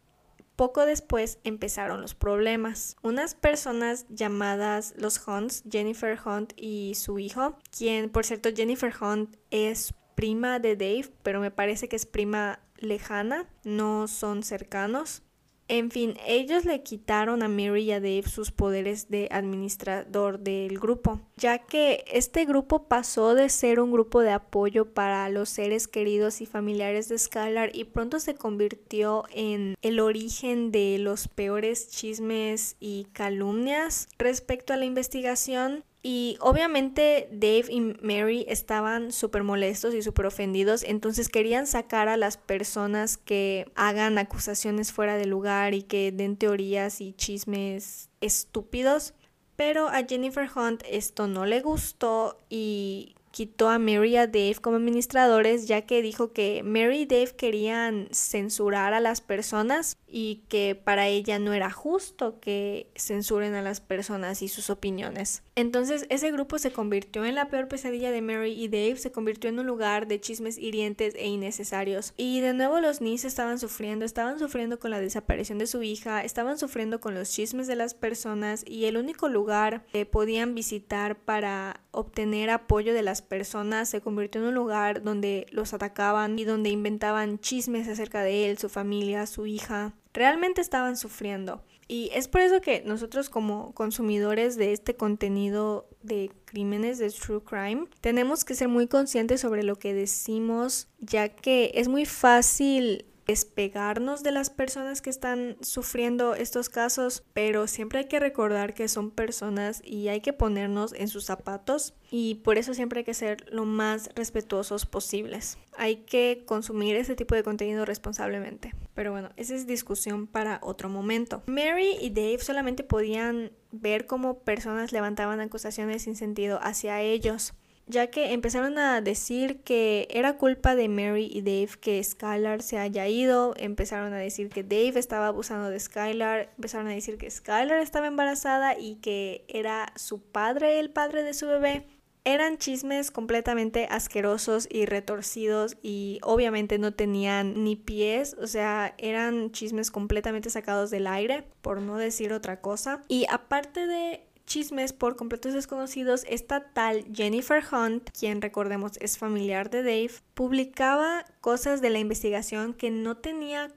Poco después empezaron los problemas. Unas personas llamadas los Hunts, Jennifer Hunt y su hijo, quien por cierto Jennifer Hunt es prima de Dave, pero me parece que es prima lejana, no son cercanos. En fin, ellos le quitaron a Mary y a Dave sus poderes de administrador del grupo, ya que este grupo pasó de ser un grupo de apoyo para los seres queridos y familiares de Skylar y pronto se convirtió en el origen de los peores chismes y calumnias. Respecto a la investigación y obviamente Dave y Mary estaban súper molestos y súper ofendidos, entonces querían sacar a las personas que hagan acusaciones fuera de lugar y que den teorías y chismes estúpidos. Pero a Jennifer Hunt esto no le gustó y quitó a Mary y a Dave como administradores ya que dijo que Mary y Dave querían censurar a las personas y que para ella no era justo que censuren a las personas y sus opiniones. Entonces ese grupo se convirtió en la peor pesadilla de Mary y Dave, se convirtió en un lugar de chismes hirientes e innecesarios. Y de nuevo los Nis estaban sufriendo, estaban sufriendo con la desaparición de su hija, estaban sufriendo con los chismes de las personas y el único lugar que podían visitar para obtener apoyo de las personas se convirtió en un lugar donde los atacaban y donde inventaban chismes acerca de él, su familia, su hija realmente estaban sufriendo. Y es por eso que nosotros como consumidores de este contenido de crímenes de true crime tenemos que ser muy conscientes sobre lo que decimos, ya que es muy fácil despegarnos de las personas que están sufriendo estos casos, pero siempre hay que recordar que son personas y hay que ponernos en sus zapatos y por eso siempre hay que ser lo más respetuosos posibles. Hay que consumir ese tipo de contenido responsablemente. Pero bueno, esa es discusión para otro momento. Mary y Dave solamente podían ver cómo personas levantaban acusaciones sin sentido hacia ellos ya que empezaron a decir que era culpa de Mary y Dave que Skylar se haya ido, empezaron a decir que Dave estaba abusando de Skylar, empezaron a decir que Skylar estaba embarazada y que era su padre el padre de su bebé. Eran chismes completamente asquerosos y retorcidos y obviamente no tenían ni pies, o sea, eran chismes completamente sacados del aire, por no decir otra cosa. Y aparte de chismes por completos desconocidos, esta tal Jennifer Hunt, quien recordemos es familiar de Dave, publicaba cosas de la investigación que no tenía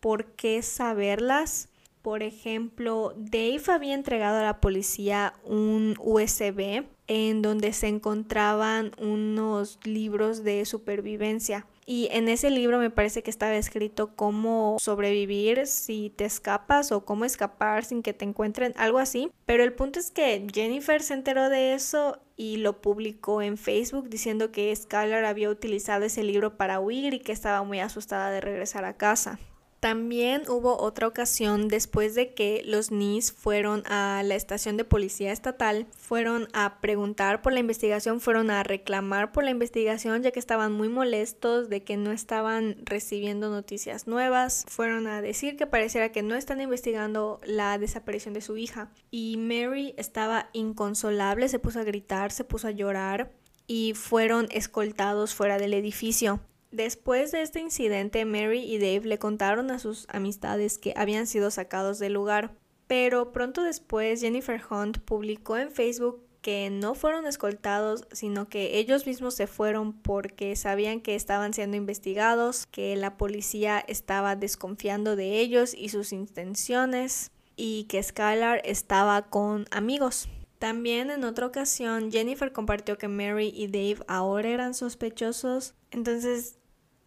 por qué saberlas. Por ejemplo, Dave había entregado a la policía un USB en donde se encontraban unos libros de supervivencia. Y en ese libro me parece que estaba escrito cómo sobrevivir si te escapas o cómo escapar sin que te encuentren, algo así. Pero el punto es que Jennifer se enteró de eso y lo publicó en Facebook diciendo que Skylar había utilizado ese libro para huir y que estaba muy asustada de regresar a casa. También hubo otra ocasión después de que los NIS fueron a la estación de policía estatal, fueron a preguntar por la investigación, fueron a reclamar por la investigación ya que estaban muy molestos de que no estaban recibiendo noticias nuevas, fueron a decir que pareciera que no están investigando la desaparición de su hija y Mary estaba inconsolable, se puso a gritar, se puso a llorar y fueron escoltados fuera del edificio. Después de este incidente, Mary y Dave le contaron a sus amistades que habían sido sacados del lugar, pero pronto después Jennifer Hunt publicó en Facebook que no fueron escoltados, sino que ellos mismos se fueron porque sabían que estaban siendo investigados, que la policía estaba desconfiando de ellos y sus intenciones, y que Skylar estaba con amigos. También en otra ocasión Jennifer compartió que Mary y Dave ahora eran sospechosos, entonces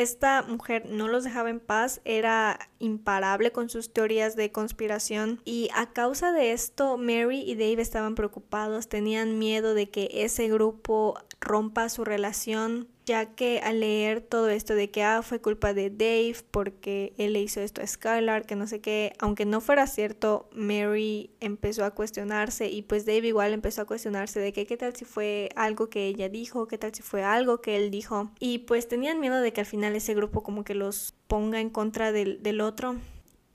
esta mujer no los dejaba en paz, era imparable con sus teorías de conspiración y a causa de esto Mary y Dave estaban preocupados, tenían miedo de que ese grupo rompa su relación ya que al leer todo esto de que ah, fue culpa de Dave porque él le hizo esto a Skylar, que no sé qué, aunque no fuera cierto, Mary empezó a cuestionarse y pues Dave igual empezó a cuestionarse de que qué tal si fue algo que ella dijo, qué tal si fue algo que él dijo y pues tenían miedo de que al final ese grupo como que los ponga en contra del, del otro.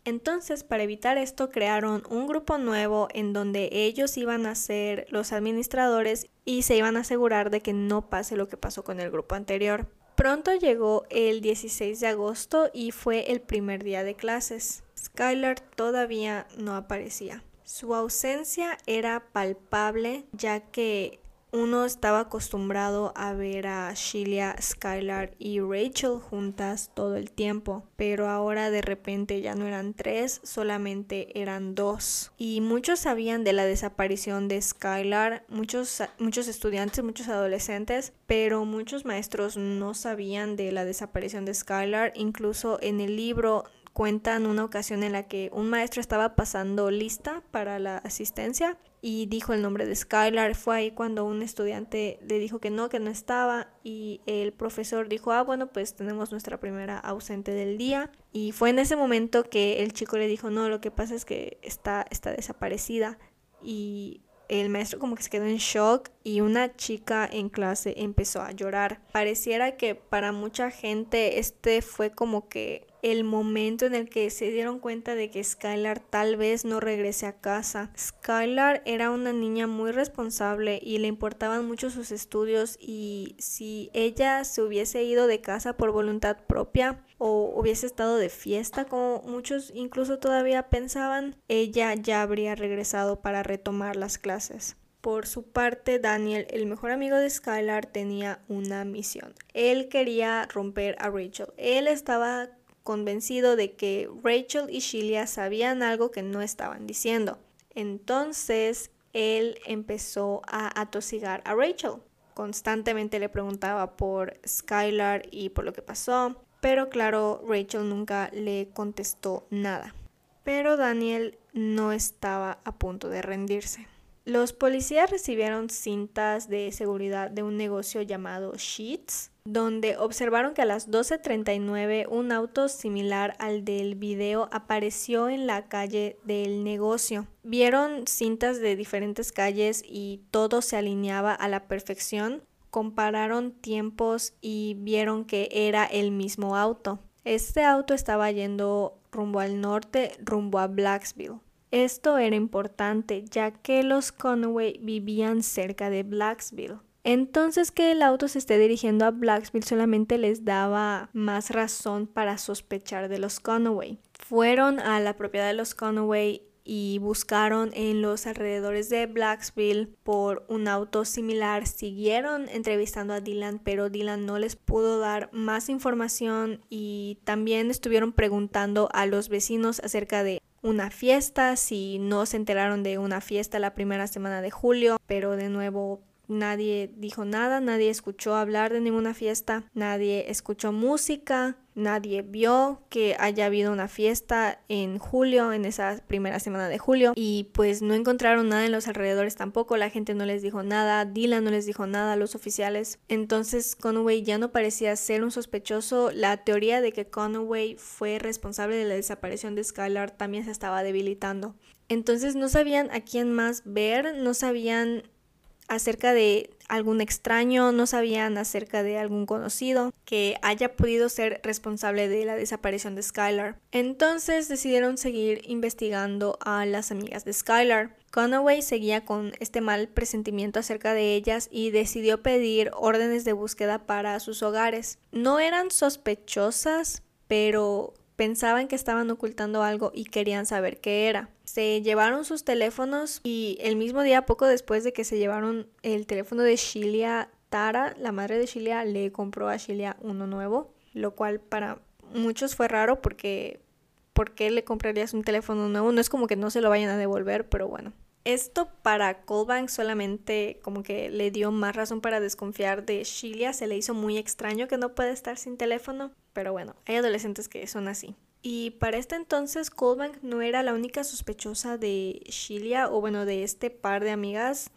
Entonces, para evitar esto, crearon un grupo nuevo en donde ellos iban a ser los administradores y se iban a asegurar de que no pase lo que pasó con el grupo anterior. Pronto llegó el 16 de agosto y fue el primer día de clases. Skylar todavía no aparecía. Su ausencia era palpable ya que uno estaba acostumbrado a ver a Sheila, Skylar y Rachel juntas todo el tiempo, pero ahora de repente ya no eran tres, solamente eran dos. Y muchos sabían de la desaparición de Skylar, muchos, muchos estudiantes, muchos adolescentes, pero muchos maestros no sabían de la desaparición de Skylar. Incluso en el libro cuentan una ocasión en la que un maestro estaba pasando lista para la asistencia y dijo el nombre de Skylar. Fue ahí cuando un estudiante le dijo que no, que no estaba y el profesor dijo, ah, bueno, pues tenemos nuestra primera ausente del día. Y fue en ese momento que el chico le dijo, no, lo que pasa es que está, está desaparecida. Y el maestro como que se quedó en shock y una chica en clase empezó a llorar. Pareciera que para mucha gente este fue como que el momento en el que se dieron cuenta de que Skylar tal vez no regrese a casa. Skylar era una niña muy responsable y le importaban mucho sus estudios y si ella se hubiese ido de casa por voluntad propia o hubiese estado de fiesta como muchos incluso todavía pensaban, ella ya habría regresado para retomar las clases. Por su parte, Daniel, el mejor amigo de Skylar, tenía una misión. Él quería romper a Rachel. Él estaba convencido de que Rachel y Sheila sabían algo que no estaban diciendo. Entonces él empezó a atosigar a Rachel. Constantemente le preguntaba por Skylar y por lo que pasó, pero claro, Rachel nunca le contestó nada. Pero Daniel no estaba a punto de rendirse. Los policías recibieron cintas de seguridad de un negocio llamado Sheets, donde observaron que a las 12.39 un auto similar al del video apareció en la calle del negocio. Vieron cintas de diferentes calles y todo se alineaba a la perfección. Compararon tiempos y vieron que era el mismo auto. Este auto estaba yendo rumbo al norte, rumbo a Blacksville. Esto era importante ya que los Conway vivían cerca de Blacksville. Entonces que el auto se esté dirigiendo a Blacksville solamente les daba más razón para sospechar de los Conway. Fueron a la propiedad de los Conway y buscaron en los alrededores de Blacksville por un auto similar. Siguieron entrevistando a Dylan, pero Dylan no les pudo dar más información y también estuvieron preguntando a los vecinos acerca de una fiesta, si no se enteraron de una fiesta la primera semana de julio, pero de nuevo nadie dijo nada, nadie escuchó hablar de ninguna fiesta, nadie escuchó música, nadie vio que haya habido una fiesta en julio, en esa primera semana de julio, y pues no encontraron nada en los alrededores tampoco, la gente no les dijo nada, Dylan no les dijo nada los oficiales, entonces Conway ya no parecía ser un sospechoso, la teoría de que Conway fue responsable de la desaparición de Skylar también se estaba debilitando. Entonces no sabían a quién más ver, no sabían acerca de algún extraño, no sabían acerca de algún conocido que haya podido ser responsable de la desaparición de Skylar. Entonces decidieron seguir investigando a las amigas de Skylar. Conaway seguía con este mal presentimiento acerca de ellas y decidió pedir órdenes de búsqueda para sus hogares. No eran sospechosas, pero pensaban que estaban ocultando algo y querían saber qué era. Se llevaron sus teléfonos y el mismo día, poco después de que se llevaron el teléfono de Shilia, Tara, la madre de Shilia, le compró a Shilia uno nuevo, lo cual para muchos fue raro porque ¿por qué le comprarías un teléfono nuevo? No es como que no se lo vayan a devolver, pero bueno. Esto para Colbank solamente como que le dio más razón para desconfiar de Shilia. Se le hizo muy extraño que no pueda estar sin teléfono. Pero bueno, hay adolescentes que son así. Y para este entonces Colbank no era la única sospechosa de Shilia o bueno de este par de amigas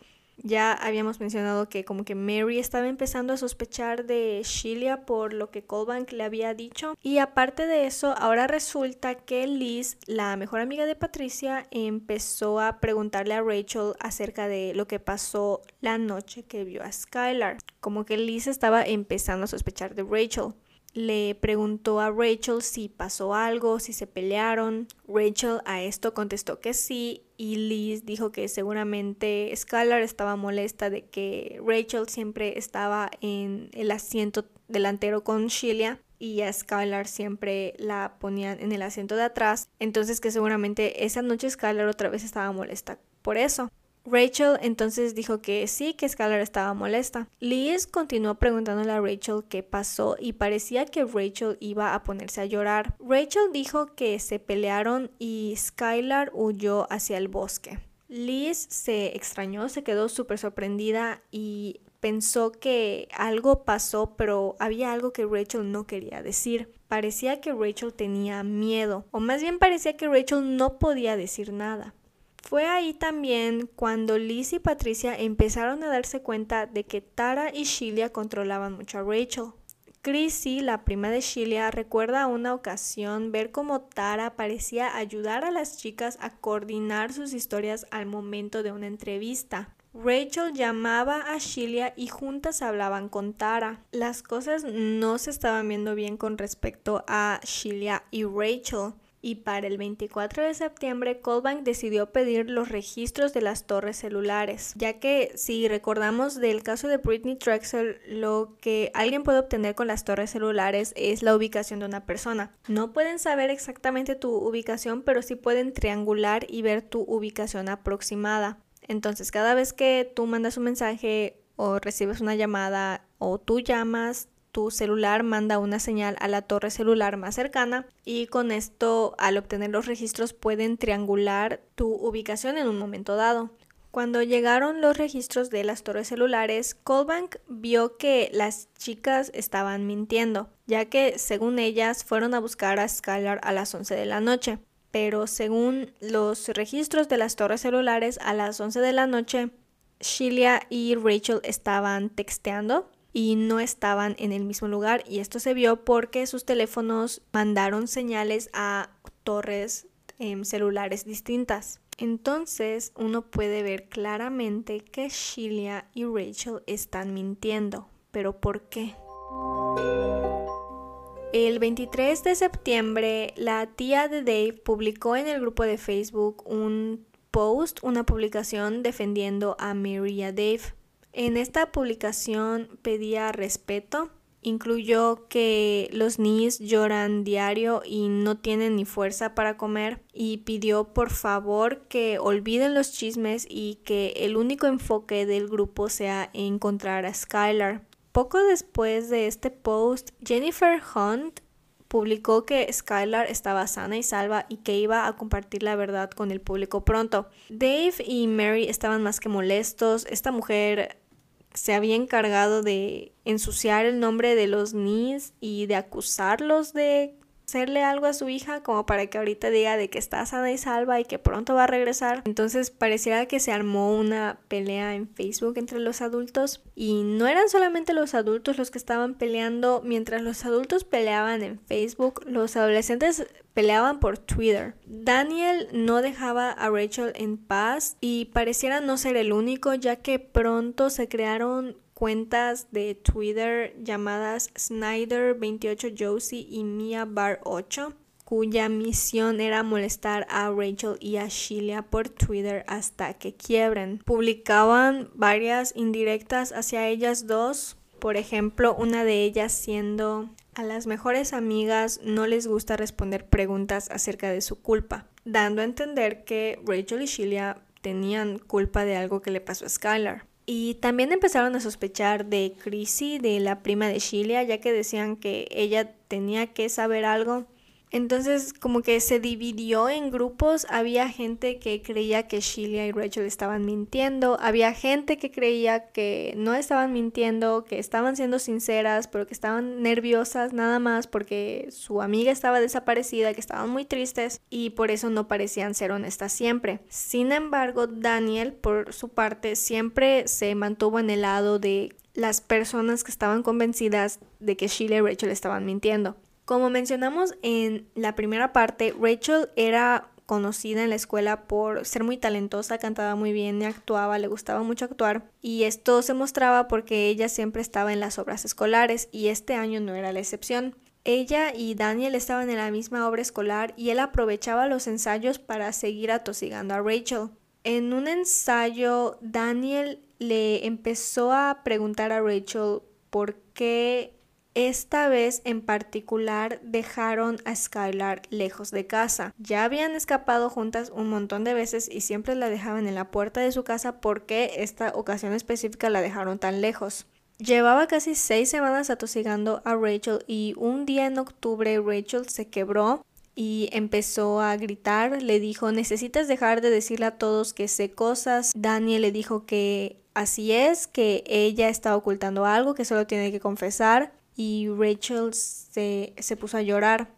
ya habíamos mencionado que como que Mary estaba empezando a sospechar de Sheila por lo que Colbank le había dicho. Y aparte de eso, ahora resulta que Liz, la mejor amiga de Patricia, empezó a preguntarle a Rachel acerca de lo que pasó la noche que vio a Skylar. Como que Liz estaba empezando a sospechar de Rachel le preguntó a Rachel si pasó algo, si se pelearon. Rachel a esto contestó que sí y Liz dijo que seguramente Skylar estaba molesta de que Rachel siempre estaba en el asiento delantero con Sheila y a Skylar siempre la ponían en el asiento de atrás. Entonces que seguramente esa noche Skylar otra vez estaba molesta por eso. Rachel entonces dijo que sí, que Skylar estaba molesta. Liz continuó preguntándole a Rachel qué pasó y parecía que Rachel iba a ponerse a llorar. Rachel dijo que se pelearon y Skylar huyó hacia el bosque. Liz se extrañó, se quedó súper sorprendida y pensó que algo pasó, pero había algo que Rachel no quería decir. Parecía que Rachel tenía miedo, o más bien parecía que Rachel no podía decir nada. Fue ahí también cuando Liz y Patricia empezaron a darse cuenta de que Tara y Sheila controlaban mucho a Rachel. Chrissy, la prima de Sheila, recuerda una ocasión ver cómo Tara parecía ayudar a las chicas a coordinar sus historias al momento de una entrevista. Rachel llamaba a Sheila y juntas hablaban con Tara. Las cosas no se estaban viendo bien con respecto a Sheila y Rachel y para el 24 de septiembre Colbank decidió pedir los registros de las torres celulares, ya que si recordamos del caso de Britney Drexel, lo que alguien puede obtener con las torres celulares es la ubicación de una persona. No pueden saber exactamente tu ubicación, pero sí pueden triangular y ver tu ubicación aproximada. Entonces, cada vez que tú mandas un mensaje o recibes una llamada o tú llamas, tu celular manda una señal a la torre celular más cercana y con esto al obtener los registros pueden triangular tu ubicación en un momento dado. Cuando llegaron los registros de las torres celulares, Colbank vio que las chicas estaban mintiendo, ya que según ellas fueron a buscar a Skylar a las 11 de la noche. Pero según los registros de las torres celulares, a las 11 de la noche, Sheila y Rachel estaban texteando y no estaban en el mismo lugar y esto se vio porque sus teléfonos mandaron señales a torres em, celulares distintas. Entonces uno puede ver claramente que Sheila y Rachel están mintiendo. ¿Pero por qué? El 23 de septiembre, la tía de Dave publicó en el grupo de Facebook un post, una publicación defendiendo a Mary Dave. En esta publicación pedía respeto, incluyó que los niños lloran diario y no tienen ni fuerza para comer y pidió por favor que olviden los chismes y que el único enfoque del grupo sea encontrar a Skylar. Poco después de este post, Jennifer Hunt publicó que Skylar estaba sana y salva y que iba a compartir la verdad con el público pronto. Dave y Mary estaban más que molestos. Esta mujer se había encargado de ensuciar el nombre de los Nis y de acusarlos de hacerle algo a su hija como para que ahorita diga de que está sana y salva y que pronto va a regresar. Entonces pareciera que se armó una pelea en Facebook entre los adultos y no eran solamente los adultos los que estaban peleando, mientras los adultos peleaban en Facebook, los adolescentes peleaban por Twitter. Daniel no dejaba a Rachel en paz y pareciera no ser el único ya que pronto se crearon cuentas de Twitter llamadas Snyder28Josie y Mia Bar 8 cuya misión era molestar a Rachel y a Sheila por Twitter hasta que quiebren. Publicaban varias indirectas hacia ellas dos, por ejemplo, una de ellas siendo a las mejores amigas no les gusta responder preguntas acerca de su culpa, dando a entender que Rachel y Sheila tenían culpa de algo que le pasó a Skylar. Y también empezaron a sospechar de Chrissy, de la prima de Sheila, ya que decían que ella tenía que saber algo entonces como que se dividió en grupos, había gente que creía que Sheila y Rachel estaban mintiendo, había gente que creía que no estaban mintiendo, que estaban siendo sinceras, pero que estaban nerviosas nada más porque su amiga estaba desaparecida, que estaban muy tristes y por eso no parecían ser honestas siempre. Sin embargo, Daniel por su parte siempre se mantuvo en el lado de las personas que estaban convencidas de que Sheila y Rachel estaban mintiendo. Como mencionamos en la primera parte, Rachel era conocida en la escuela por ser muy talentosa, cantaba muy bien y actuaba, le gustaba mucho actuar y esto se mostraba porque ella siempre estaba en las obras escolares y este año no era la excepción. Ella y Daniel estaban en la misma obra escolar y él aprovechaba los ensayos para seguir atosigando a Rachel. En un ensayo, Daniel le empezó a preguntar a Rachel por qué esta vez en particular dejaron a Skylar lejos de casa. Ya habían escapado juntas un montón de veces y siempre la dejaban en la puerta de su casa porque esta ocasión específica la dejaron tan lejos. Llevaba casi seis semanas atosigando a Rachel y un día en octubre Rachel se quebró y empezó a gritar, le dijo necesitas dejar de decirle a todos que sé cosas. Daniel le dijo que así es, que ella está ocultando algo, que solo tiene que confesar y Rachel se, se puso a llorar.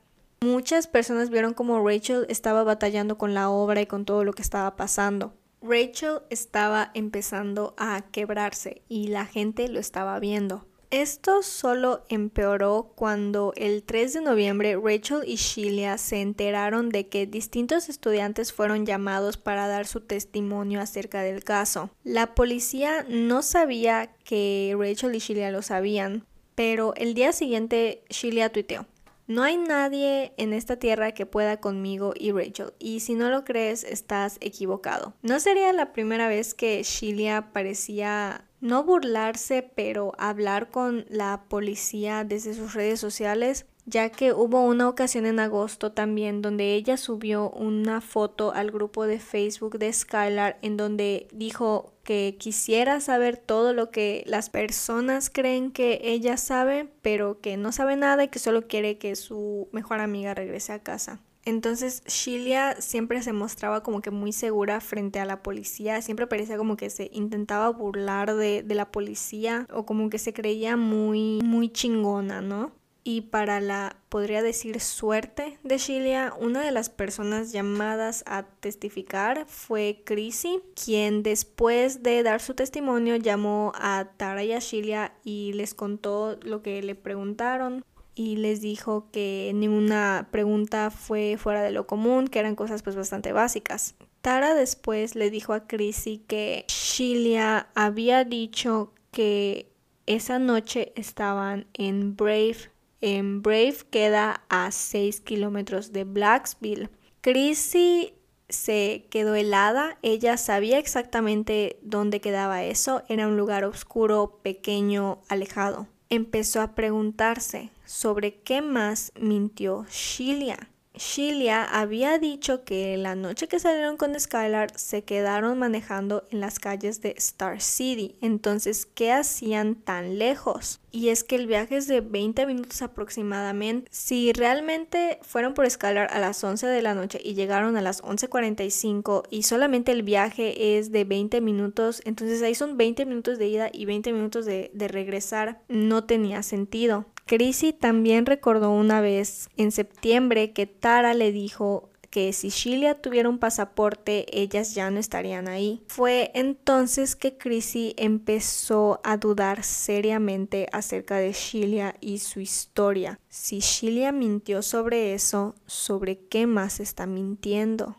Muchas personas vieron como Rachel estaba batallando con la obra y con todo lo que estaba pasando. Rachel estaba empezando a quebrarse y la gente lo estaba viendo. Esto solo empeoró cuando el 3 de noviembre Rachel y Sheila se enteraron de que distintos estudiantes fueron llamados para dar su testimonio acerca del caso. La policía no sabía que Rachel y Sheila lo sabían, pero el día siguiente Sheila tuiteó. No hay nadie en esta tierra que pueda conmigo y Rachel, y si no lo crees, estás equivocado. No sería la primera vez que Sheila parecía no burlarse, pero hablar con la policía desde sus redes sociales ya que hubo una ocasión en agosto también donde ella subió una foto al grupo de Facebook de Skylar en donde dijo que quisiera saber todo lo que las personas creen que ella sabe, pero que no sabe nada y que solo quiere que su mejor amiga regrese a casa. Entonces Sheila siempre se mostraba como que muy segura frente a la policía, siempre parecía como que se intentaba burlar de, de la policía o como que se creía muy, muy chingona, ¿no? Y para la, podría decir, suerte de Sheila, una de las personas llamadas a testificar fue Chrissy, quien después de dar su testimonio llamó a Tara y a Sheila y les contó lo que le preguntaron y les dijo que ninguna pregunta fue fuera de lo común, que eran cosas pues bastante básicas. Tara después le dijo a Chrissy que Sheila había dicho que esa noche estaban en Brave en Brave queda a 6 kilómetros de Blacksville. Chrissy se quedó helada, ella sabía exactamente dónde quedaba eso, era un lugar oscuro, pequeño, alejado. Empezó a preguntarse sobre qué más mintió Sheila. Sheila había dicho que la noche que salieron con Skylar se quedaron manejando en las calles de Star City. Entonces, ¿qué hacían tan lejos? Y es que el viaje es de 20 minutos aproximadamente. Si realmente fueron por Skylar a las 11 de la noche y llegaron a las 11.45 y solamente el viaje es de 20 minutos, entonces ahí son 20 minutos de ida y 20 minutos de, de regresar. No tenía sentido. Chrissy también recordó una vez en septiembre que Tara le dijo que si Sheila tuviera un pasaporte, ellas ya no estarían ahí. Fue entonces que Chrissy empezó a dudar seriamente acerca de Sheila y su historia. Si Sheila mintió sobre eso, ¿sobre qué más está mintiendo?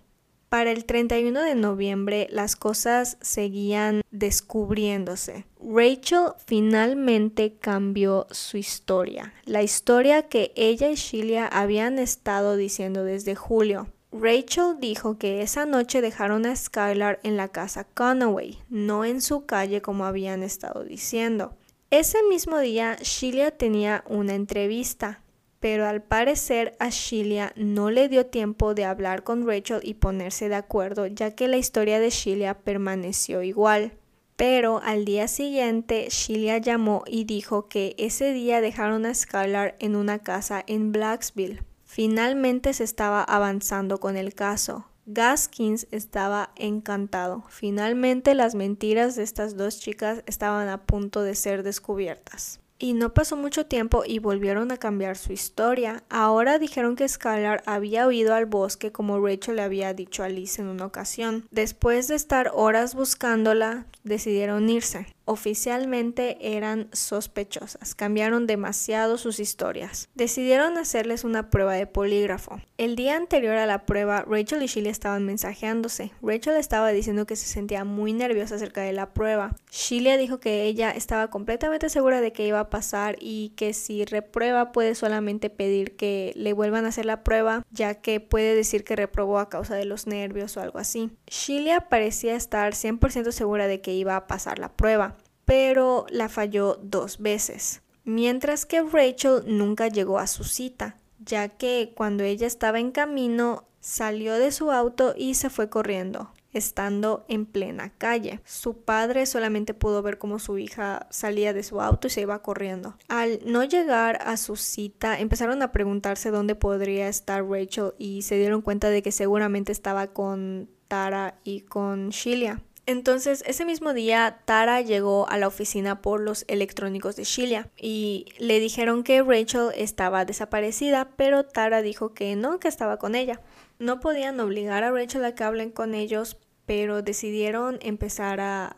Para el 31 de noviembre las cosas seguían descubriéndose. Rachel finalmente cambió su historia, la historia que ella y Sheila habían estado diciendo desde julio. Rachel dijo que esa noche dejaron a Skylar en la casa Conaway, no en su calle como habían estado diciendo. Ese mismo día, Sheila tenía una entrevista pero al parecer a Sheila no le dio tiempo de hablar con Rachel y ponerse de acuerdo, ya que la historia de Sheila permaneció igual. Pero al día siguiente, Sheila llamó y dijo que ese día dejaron a Skylar en una casa en Blacksville. Finalmente se estaba avanzando con el caso. Gaskins estaba encantado. Finalmente las mentiras de estas dos chicas estaban a punto de ser descubiertas. Y no pasó mucho tiempo y volvieron a cambiar su historia. Ahora dijeron que Skylar había huido al bosque como Rachel le había dicho a Liz en una ocasión. Después de estar horas buscándola, decidieron irse oficialmente eran sospechosas, cambiaron demasiado sus historias. Decidieron hacerles una prueba de polígrafo. El día anterior a la prueba, Rachel y Sheila estaban mensajeándose. Rachel estaba diciendo que se sentía muy nerviosa acerca de la prueba. Sheila dijo que ella estaba completamente segura de que iba a pasar y que si reprueba puede solamente pedir que le vuelvan a hacer la prueba, ya que puede decir que reprobó a causa de los nervios o algo así. Sheila parecía estar 100% segura de que iba a pasar la prueba pero la falló dos veces. Mientras que Rachel nunca llegó a su cita, ya que cuando ella estaba en camino salió de su auto y se fue corriendo, estando en plena calle. Su padre solamente pudo ver cómo su hija salía de su auto y se iba corriendo. Al no llegar a su cita, empezaron a preguntarse dónde podría estar Rachel y se dieron cuenta de que seguramente estaba con Tara y con Sheila. Entonces, ese mismo día, Tara llegó a la oficina por los electrónicos de Sheila y le dijeron que Rachel estaba desaparecida, pero Tara dijo que no, que estaba con ella. No podían obligar a Rachel a que hablen con ellos, pero decidieron empezar a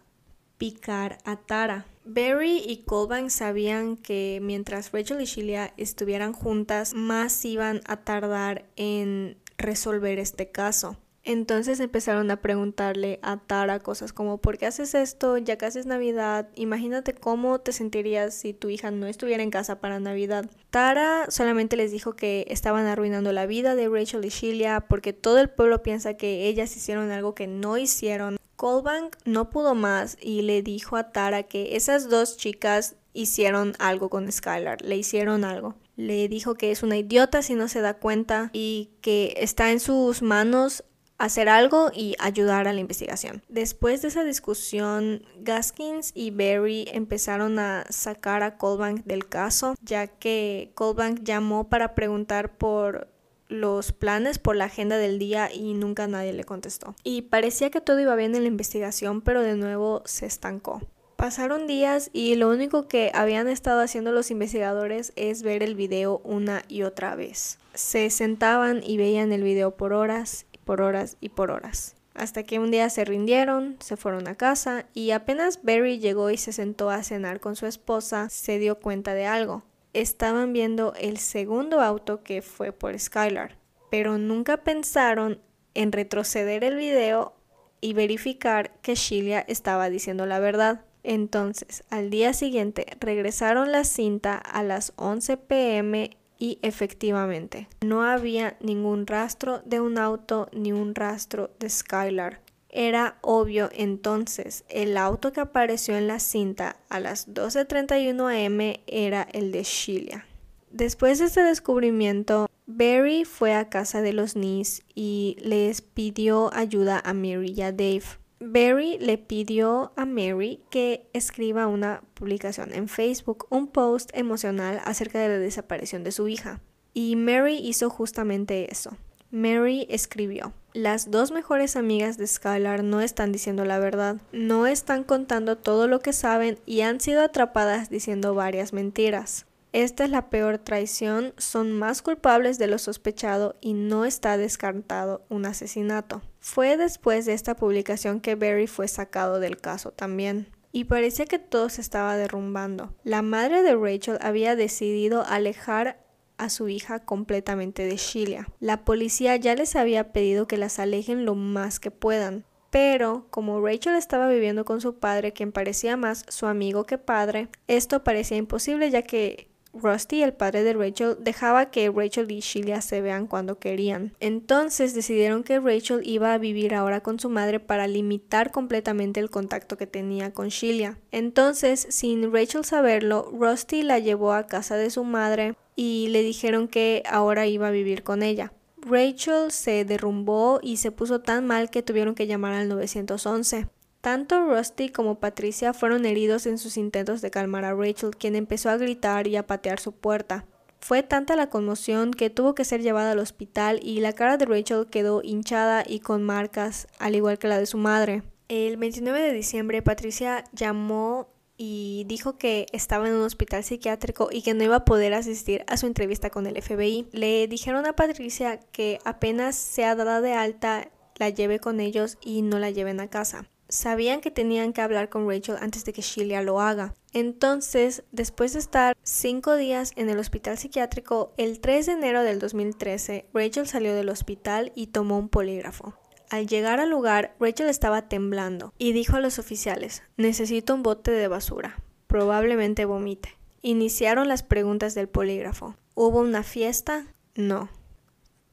picar a Tara. Barry y Colban sabían que mientras Rachel y Sheila estuvieran juntas, más iban a tardar en resolver este caso. Entonces empezaron a preguntarle a Tara cosas como ¿por qué haces esto? Ya casi es Navidad, imagínate cómo te sentirías si tu hija no estuviera en casa para Navidad. Tara solamente les dijo que estaban arruinando la vida de Rachel y Sheila porque todo el pueblo piensa que ellas hicieron algo que no hicieron. Colbank no pudo más y le dijo a Tara que esas dos chicas hicieron algo con Skylar, le hicieron algo. Le dijo que es una idiota si no se da cuenta y que está en sus manos hacer algo y ayudar a la investigación. Después de esa discusión, Gaskins y Barry empezaron a sacar a Colbank del caso, ya que Colbank llamó para preguntar por los planes por la agenda del día y nunca nadie le contestó. Y parecía que todo iba bien en la investigación, pero de nuevo se estancó. Pasaron días y lo único que habían estado haciendo los investigadores es ver el video una y otra vez. Se sentaban y veían el video por horas, por horas y por horas. Hasta que un día se rindieron, se fueron a casa y apenas Barry llegó y se sentó a cenar con su esposa, se dio cuenta de algo. Estaban viendo el segundo auto que fue por Skylar, pero nunca pensaron en retroceder el video y verificar que Sheila estaba diciendo la verdad. Entonces, al día siguiente regresaron la cinta a las 11 pm y efectivamente no había ningún rastro de un auto ni un rastro de Skylar. Era obvio entonces, el auto que apareció en la cinta a las 12.31 am era el de Sheila. Después de este descubrimiento, Barry fue a casa de los Nees y les pidió ayuda a Mary y a Dave. Barry le pidió a Mary que escriba una publicación en Facebook, un post emocional acerca de la desaparición de su hija. Y Mary hizo justamente eso. Mary escribió, las dos mejores amigas de Skylar no están diciendo la verdad, no están contando todo lo que saben y han sido atrapadas diciendo varias mentiras. Esta es la peor traición, son más culpables de lo sospechado y no está descartado un asesinato. Fue después de esta publicación que Barry fue sacado del caso también. Y parecía que todo se estaba derrumbando. La madre de Rachel había decidido alejar a su hija completamente de Sheila. La policía ya les había pedido que las alejen lo más que puedan, pero como Rachel estaba viviendo con su padre, quien parecía más su amigo que padre, esto parecía imposible ya que Rusty, el padre de Rachel, dejaba que Rachel y Sheila se vean cuando querían. Entonces decidieron que Rachel iba a vivir ahora con su madre para limitar completamente el contacto que tenía con Sheila. Entonces, sin Rachel saberlo, Rusty la llevó a casa de su madre y le dijeron que ahora iba a vivir con ella. Rachel se derrumbó y se puso tan mal que tuvieron que llamar al 911. Tanto Rusty como Patricia fueron heridos en sus intentos de calmar a Rachel, quien empezó a gritar y a patear su puerta. Fue tanta la conmoción que tuvo que ser llevada al hospital y la cara de Rachel quedó hinchada y con marcas, al igual que la de su madre. El 29 de diciembre, Patricia llamó y dijo que estaba en un hospital psiquiátrico y que no iba a poder asistir a su entrevista con el FBI. Le dijeron a Patricia que apenas sea dada de alta, la lleve con ellos y no la lleven a casa sabían que tenían que hablar con Rachel antes de que Sheila lo haga. Entonces, después de estar cinco días en el hospital psiquiátrico, el 3 de enero del 2013, Rachel salió del hospital y tomó un polígrafo. Al llegar al lugar, Rachel estaba temblando y dijo a los oficiales, necesito un bote de basura, probablemente vomite. Iniciaron las preguntas del polígrafo. ¿Hubo una fiesta? No.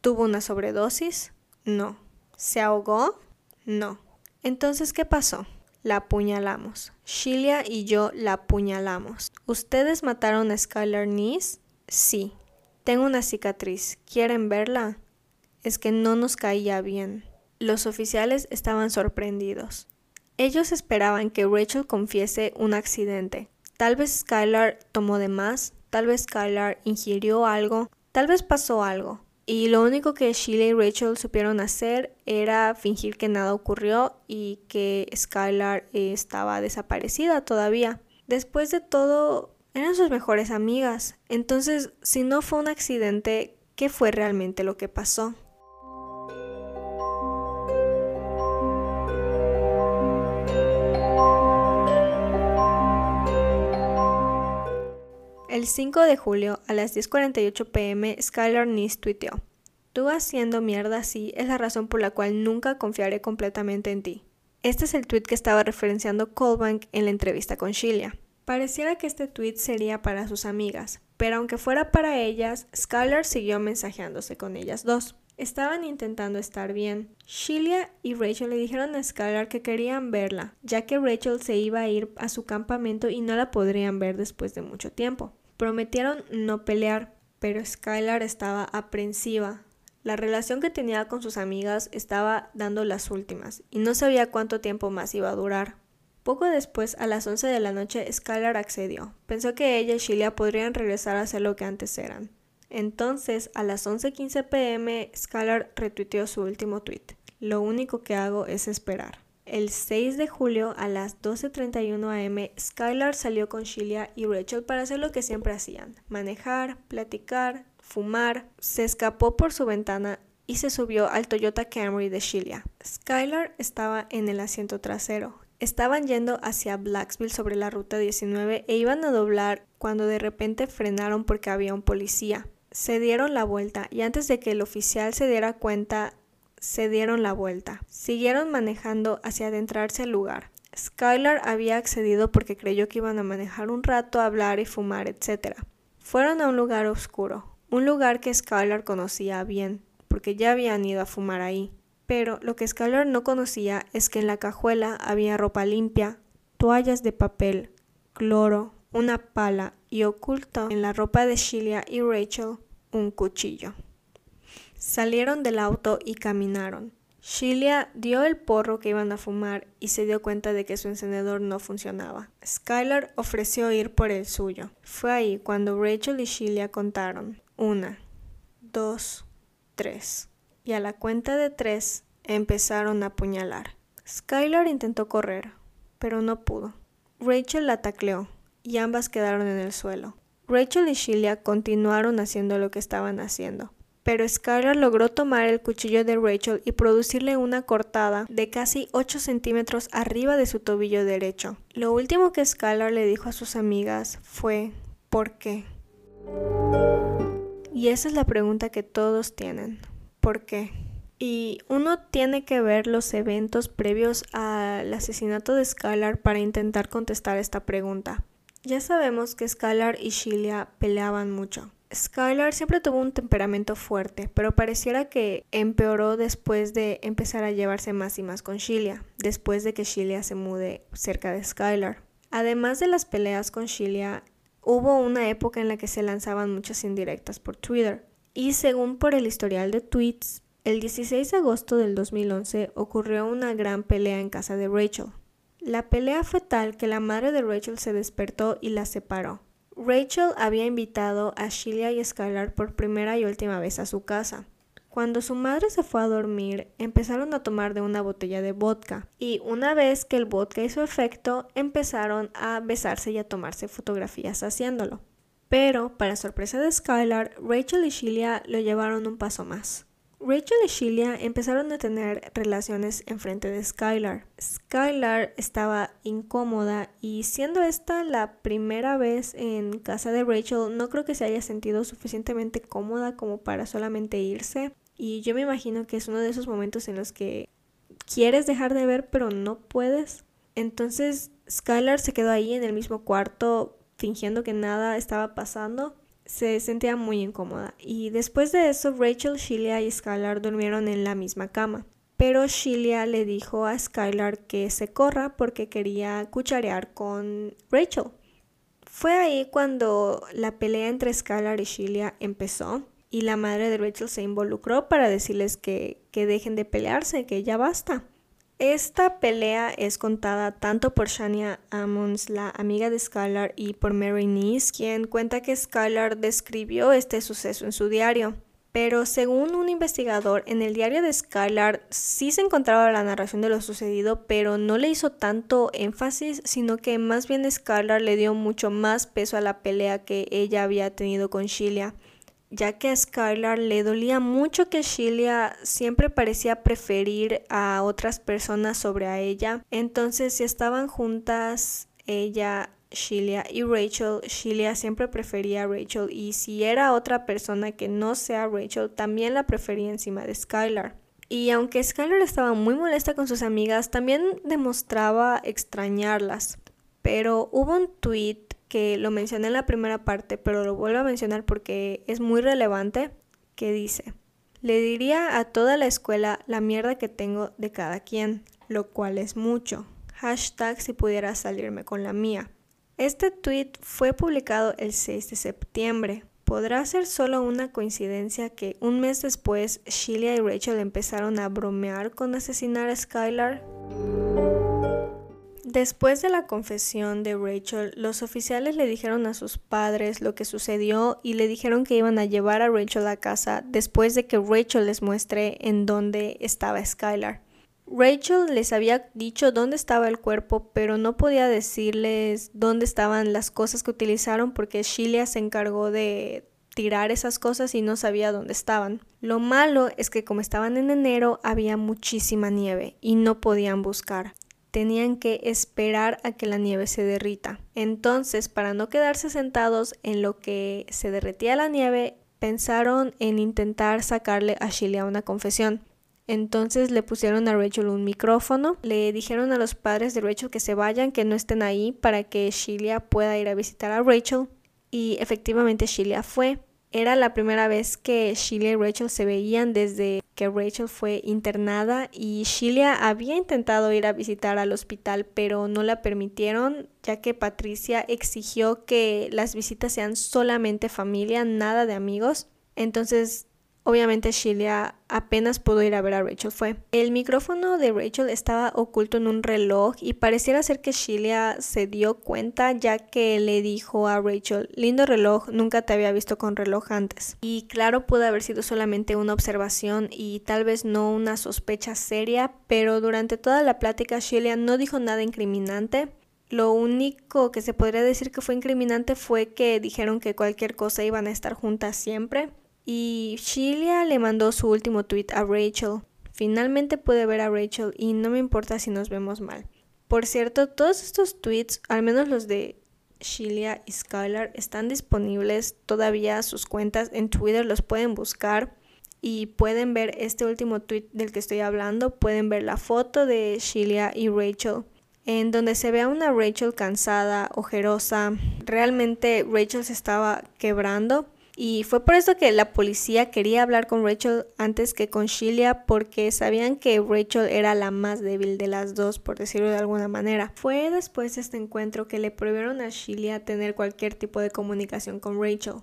¿Tuvo una sobredosis? No. ¿Se ahogó? No. Entonces, ¿qué pasó? La apuñalamos. Sheila y yo la apuñalamos. ¿Ustedes mataron a Skylar Nice? Sí. Tengo una cicatriz. ¿Quieren verla? Es que no nos caía bien. Los oficiales estaban sorprendidos. Ellos esperaban que Rachel confiese un accidente. Tal vez Skylar tomó de más, tal vez Skylar ingirió algo, tal vez pasó algo. Y lo único que Sheila y Rachel supieron hacer era fingir que nada ocurrió y que Skylar estaba desaparecida todavía. Después de todo, eran sus mejores amigas. Entonces, si no fue un accidente, ¿qué fue realmente lo que pasó? El 5 de julio a las 10.48 pm, Skylar Nice tuiteó. Tú haciendo mierda así es la razón por la cual nunca confiaré completamente en ti. Este es el tweet que estaba referenciando Colbank en la entrevista con Sheila. Pareciera que este tweet sería para sus amigas, pero aunque fuera para ellas, Skylar siguió mensajeándose con ellas dos. Estaban intentando estar bien. Sheila y Rachel le dijeron a Skylar que querían verla, ya que Rachel se iba a ir a su campamento y no la podrían ver después de mucho tiempo. Prometieron no pelear, pero Skylar estaba aprensiva. La relación que tenía con sus amigas estaba dando las últimas y no sabía cuánto tiempo más iba a durar. Poco después, a las 11 de la noche, Skylar accedió. Pensó que ella y Sheila podrían regresar a ser lo que antes eran. Entonces, a las 11:15 pm, Skylar retuiteó su último tweet. Lo único que hago es esperar. El 6 de julio a las 12.31 am, Skylar salió con Sheila y Rachel para hacer lo que siempre hacían, manejar, platicar, fumar. Se escapó por su ventana y se subió al Toyota Camry de Sheila. Skylar estaba en el asiento trasero. Estaban yendo hacia Blacksville sobre la ruta 19 e iban a doblar cuando de repente frenaron porque había un policía. Se dieron la vuelta y antes de que el oficial se diera cuenta se dieron la vuelta. Siguieron manejando hacia adentrarse al lugar. Skylar había accedido porque creyó que iban a manejar un rato, hablar y fumar, etc. Fueron a un lugar oscuro, un lugar que Skylar conocía bien, porque ya habían ido a fumar ahí. Pero lo que Skylar no conocía es que en la cajuela había ropa limpia, toallas de papel, cloro, una pala y oculto en la ropa de Sheila y Rachel un cuchillo. Salieron del auto y caminaron. Sheila dio el porro que iban a fumar y se dio cuenta de que su encendedor no funcionaba. Skylar ofreció ir por el suyo. Fue ahí cuando Rachel y Sheila contaron. Una, dos, tres. Y a la cuenta de tres empezaron a apuñalar. Skylar intentó correr, pero no pudo. Rachel la tacleó y ambas quedaron en el suelo. Rachel y Sheila continuaron haciendo lo que estaban haciendo pero Skylar logró tomar el cuchillo de Rachel y producirle una cortada de casi 8 centímetros arriba de su tobillo derecho. Lo último que Skylar le dijo a sus amigas fue ¿por qué? Y esa es la pregunta que todos tienen. ¿Por qué? Y uno tiene que ver los eventos previos al asesinato de Skylar para intentar contestar esta pregunta. Ya sabemos que Skylar y Sheila peleaban mucho. Skylar siempre tuvo un temperamento fuerte, pero pareciera que empeoró después de empezar a llevarse más y más con Sheila, después de que Sheila se mude cerca de Skylar. Además de las peleas con Sheila, hubo una época en la que se lanzaban muchas indirectas por Twitter. Y según por el historial de tweets, el 16 de agosto del 2011 ocurrió una gran pelea en casa de Rachel. La pelea fue tal que la madre de Rachel se despertó y la separó. Rachel había invitado a Sheila y Skylar por primera y última vez a su casa. Cuando su madre se fue a dormir, empezaron a tomar de una botella de vodka y una vez que el vodka hizo efecto, empezaron a besarse y a tomarse fotografías haciéndolo. Pero, para sorpresa de Skylar, Rachel y Sheila lo llevaron un paso más. Rachel y Sheila empezaron a tener relaciones enfrente de Skylar. Skylar estaba incómoda y siendo esta la primera vez en casa de Rachel, no creo que se haya sentido suficientemente cómoda como para solamente irse. Y yo me imagino que es uno de esos momentos en los que quieres dejar de ver pero no puedes. Entonces Skylar se quedó ahí en el mismo cuarto fingiendo que nada estaba pasando se sentía muy incómoda y después de eso Rachel, Sheila y Skylar durmieron en la misma cama. Pero Sheila le dijo a Skylar que se corra porque quería cucharear con Rachel. Fue ahí cuando la pelea entre Skylar y Sheila empezó y la madre de Rachel se involucró para decirles que, que dejen de pelearse, que ya basta. Esta pelea es contada tanto por Shania Ammons, la amiga de Skylar, y por Mary Neese, quien cuenta que Skylar describió este suceso en su diario. Pero según un investigador, en el diario de Skylar sí se encontraba la narración de lo sucedido, pero no le hizo tanto énfasis, sino que más bien Skylar le dio mucho más peso a la pelea que ella había tenido con Sheila ya que a Skylar le dolía mucho que Sheila siempre parecía preferir a otras personas sobre a ella. Entonces, si estaban juntas, ella, Sheila y Rachel, Sheila siempre prefería a Rachel y si era otra persona que no sea Rachel, también la prefería encima de Skylar. Y aunque Skylar estaba muy molesta con sus amigas, también demostraba extrañarlas. Pero hubo un tweet que lo mencioné en la primera parte, pero lo vuelvo a mencionar porque es muy relevante, que dice, le diría a toda la escuela la mierda que tengo de cada quien, lo cual es mucho. Hashtag si pudiera salirme con la mía. Este tweet fue publicado el 6 de septiembre. ¿Podrá ser solo una coincidencia que un mes después Sheila y Rachel empezaron a bromear con asesinar a Skylar? Después de la confesión de Rachel, los oficiales le dijeron a sus padres lo que sucedió y le dijeron que iban a llevar a Rachel a casa después de que Rachel les muestre en dónde estaba Skylar. Rachel les había dicho dónde estaba el cuerpo, pero no podía decirles dónde estaban las cosas que utilizaron porque Sheila se encargó de tirar esas cosas y no sabía dónde estaban. Lo malo es que como estaban en enero había muchísima nieve y no podían buscar tenían que esperar a que la nieve se derrita. Entonces, para no quedarse sentados en lo que se derretía la nieve, pensaron en intentar sacarle a Sheila una confesión. Entonces le pusieron a Rachel un micrófono, le dijeron a los padres de Rachel que se vayan, que no estén ahí para que Sheila pueda ir a visitar a Rachel. Y efectivamente Sheila fue. Era la primera vez que Sheila y Rachel se veían desde que Rachel fue internada y Sheila había intentado ir a visitar al hospital pero no la permitieron ya que Patricia exigió que las visitas sean solamente familia, nada de amigos. Entonces Obviamente Sheila apenas pudo ir a ver a Rachel fue. El micrófono de Rachel estaba oculto en un reloj y pareciera ser que Sheila se dio cuenta ya que le dijo a Rachel, lindo reloj, nunca te había visto con reloj antes. Y claro, pudo haber sido solamente una observación y tal vez no una sospecha seria, pero durante toda la plática Sheila no dijo nada incriminante. Lo único que se podría decir que fue incriminante fue que dijeron que cualquier cosa iban a estar juntas siempre. Y Sheila le mandó su último tweet a Rachel. Finalmente pude ver a Rachel y no me importa si nos vemos mal. Por cierto, todos estos tweets, al menos los de Sheila y Skylar, están disponibles todavía sus cuentas en Twitter, los pueden buscar y pueden ver este último tweet del que estoy hablando, pueden ver la foto de Sheila y Rachel en donde se ve a una Rachel cansada, ojerosa. Realmente Rachel se estaba quebrando y fue por eso que la policía quería hablar con Rachel antes que con Sheila porque sabían que Rachel era la más débil de las dos, por decirlo de alguna manera. Fue después de este encuentro que le prohibieron a Sheila tener cualquier tipo de comunicación con Rachel.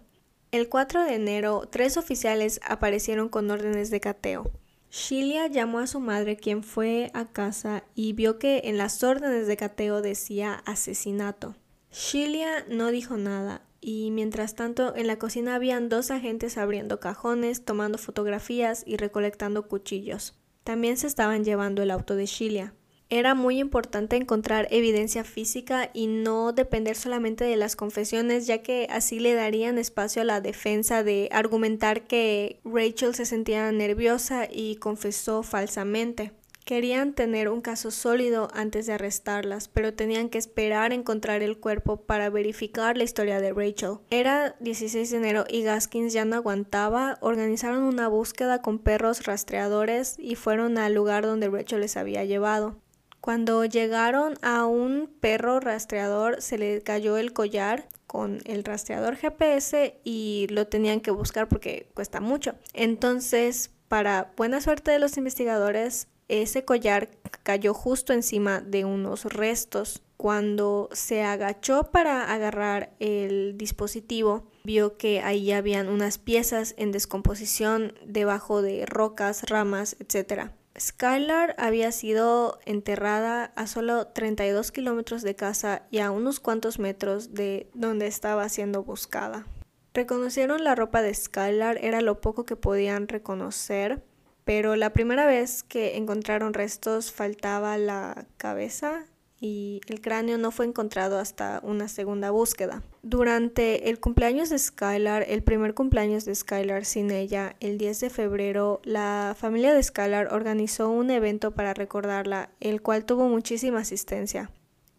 El 4 de enero, tres oficiales aparecieron con órdenes de cateo. Sheila llamó a su madre quien fue a casa y vio que en las órdenes de cateo decía asesinato. Sheila no dijo nada y mientras tanto en la cocina habían dos agentes abriendo cajones, tomando fotografías y recolectando cuchillos. También se estaban llevando el auto de Sheila. Era muy importante encontrar evidencia física y no depender solamente de las confesiones, ya que así le darían espacio a la defensa de argumentar que Rachel se sentía nerviosa y confesó falsamente. Querían tener un caso sólido antes de arrestarlas, pero tenían que esperar encontrar el cuerpo para verificar la historia de Rachel. Era 16 de enero y Gaskins ya no aguantaba, organizaron una búsqueda con perros rastreadores y fueron al lugar donde Rachel les había llevado. Cuando llegaron a un perro rastreador se le cayó el collar con el rastreador GPS y lo tenían que buscar porque cuesta mucho. Entonces, para buena suerte de los investigadores, ese collar cayó justo encima de unos restos. Cuando se agachó para agarrar el dispositivo, vio que ahí habían unas piezas en descomposición debajo de rocas, ramas, etc. Skylar había sido enterrada a solo 32 kilómetros de casa y a unos cuantos metros de donde estaba siendo buscada. Reconocieron la ropa de Skylar, era lo poco que podían reconocer pero la primera vez que encontraron restos faltaba la cabeza y el cráneo no fue encontrado hasta una segunda búsqueda. Durante el cumpleaños de Skylar, el primer cumpleaños de Skylar sin ella, el 10 de febrero, la familia de Skylar organizó un evento para recordarla, el cual tuvo muchísima asistencia.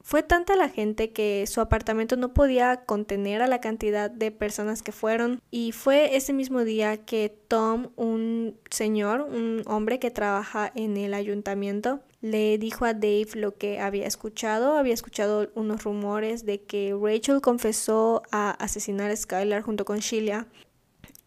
Fue tanta la gente que su apartamento no podía contener a la cantidad de personas que fueron y fue ese mismo día que Tom, un señor, un hombre que trabaja en el ayuntamiento, le dijo a Dave lo que había escuchado. Había escuchado unos rumores de que Rachel confesó a asesinar a Skylar junto con Sheila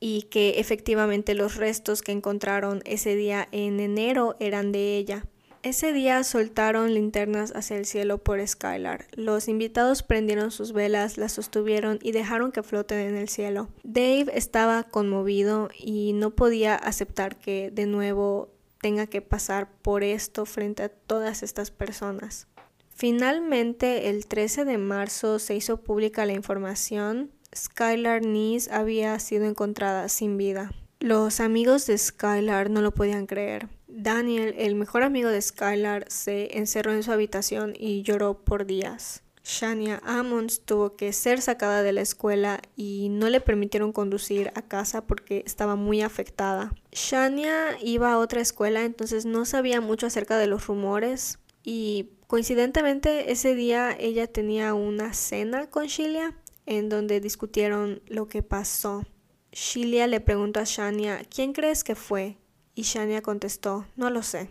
y que efectivamente los restos que encontraron ese día en enero eran de ella. Ese día soltaron linternas hacia el cielo por Skylar. Los invitados prendieron sus velas, las sostuvieron y dejaron que floten en el cielo. Dave estaba conmovido y no podía aceptar que de nuevo tenga que pasar por esto frente a todas estas personas. Finalmente, el 13 de marzo se hizo pública la información. Skylar Nees había sido encontrada sin vida. Los amigos de Skylar no lo podían creer. Daniel, el mejor amigo de Skylar, se encerró en su habitación y lloró por días. Shania Ammons tuvo que ser sacada de la escuela y no le permitieron conducir a casa porque estaba muy afectada. Shania iba a otra escuela, entonces no sabía mucho acerca de los rumores y coincidentemente ese día ella tenía una cena con Shilia en donde discutieron lo que pasó. Shilia le preguntó a Shania, ¿quién crees que fue? Y Shania contestó, no lo sé.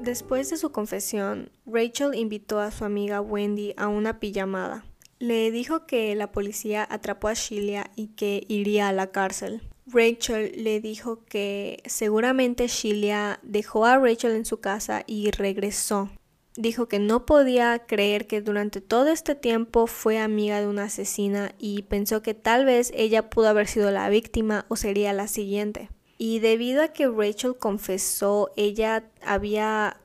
Después de su confesión, Rachel invitó a su amiga Wendy a una pijamada. Le dijo que la policía atrapó a Sheila y que iría a la cárcel. Rachel le dijo que seguramente Sheila dejó a Rachel en su casa y regresó. Dijo que no podía creer que durante todo este tiempo fue amiga de una asesina y pensó que tal vez ella pudo haber sido la víctima o sería la siguiente. Y debido a que Rachel confesó, ella había,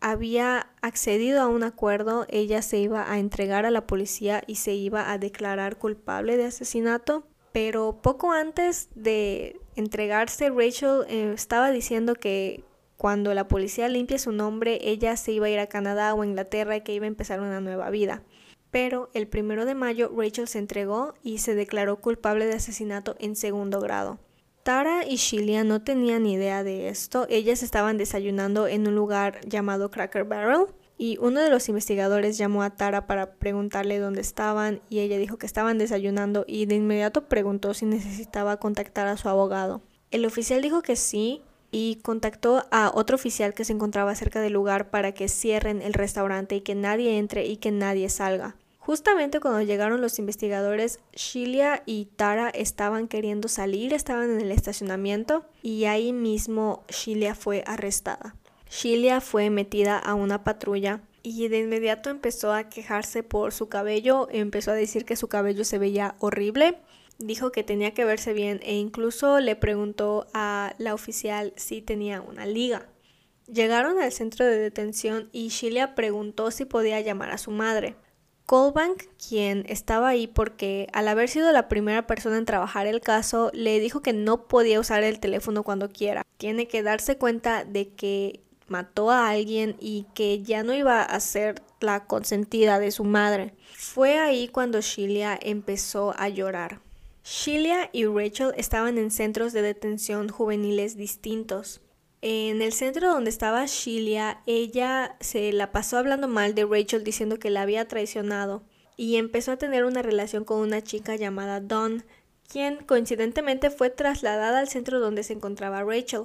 había accedido a un acuerdo, ella se iba a entregar a la policía y se iba a declarar culpable de asesinato. Pero poco antes de entregarse, Rachel eh, estaba diciendo que cuando la policía limpie su nombre, ella se iba a ir a Canadá o Inglaterra y que iba a empezar una nueva vida. Pero el primero de mayo Rachel se entregó y se declaró culpable de asesinato en segundo grado. Tara y Shilia no tenían idea de esto. Ellas estaban desayunando en un lugar llamado Cracker Barrel y uno de los investigadores llamó a Tara para preguntarle dónde estaban y ella dijo que estaban desayunando y de inmediato preguntó si necesitaba contactar a su abogado. El oficial dijo que sí y contactó a otro oficial que se encontraba cerca del lugar para que cierren el restaurante y que nadie entre y que nadie salga. Justamente cuando llegaron los investigadores, Shilia y Tara estaban queriendo salir, estaban en el estacionamiento y ahí mismo Shilia fue arrestada. Shilia fue metida a una patrulla y de inmediato empezó a quejarse por su cabello, empezó a decir que su cabello se veía horrible, dijo que tenía que verse bien e incluso le preguntó a la oficial si tenía una liga. Llegaron al centro de detención y Shilia preguntó si podía llamar a su madre. Colbank, quien estaba ahí porque al haber sido la primera persona en trabajar el caso, le dijo que no podía usar el teléfono cuando quiera. Tiene que darse cuenta de que mató a alguien y que ya no iba a ser la consentida de su madre. Fue ahí cuando Sheila empezó a llorar. Sheila y Rachel estaban en centros de detención juveniles distintos. En el centro donde estaba Shilia, ella se la pasó hablando mal de Rachel diciendo que la había traicionado y empezó a tener una relación con una chica llamada Dawn, quien coincidentemente fue trasladada al centro donde se encontraba Rachel.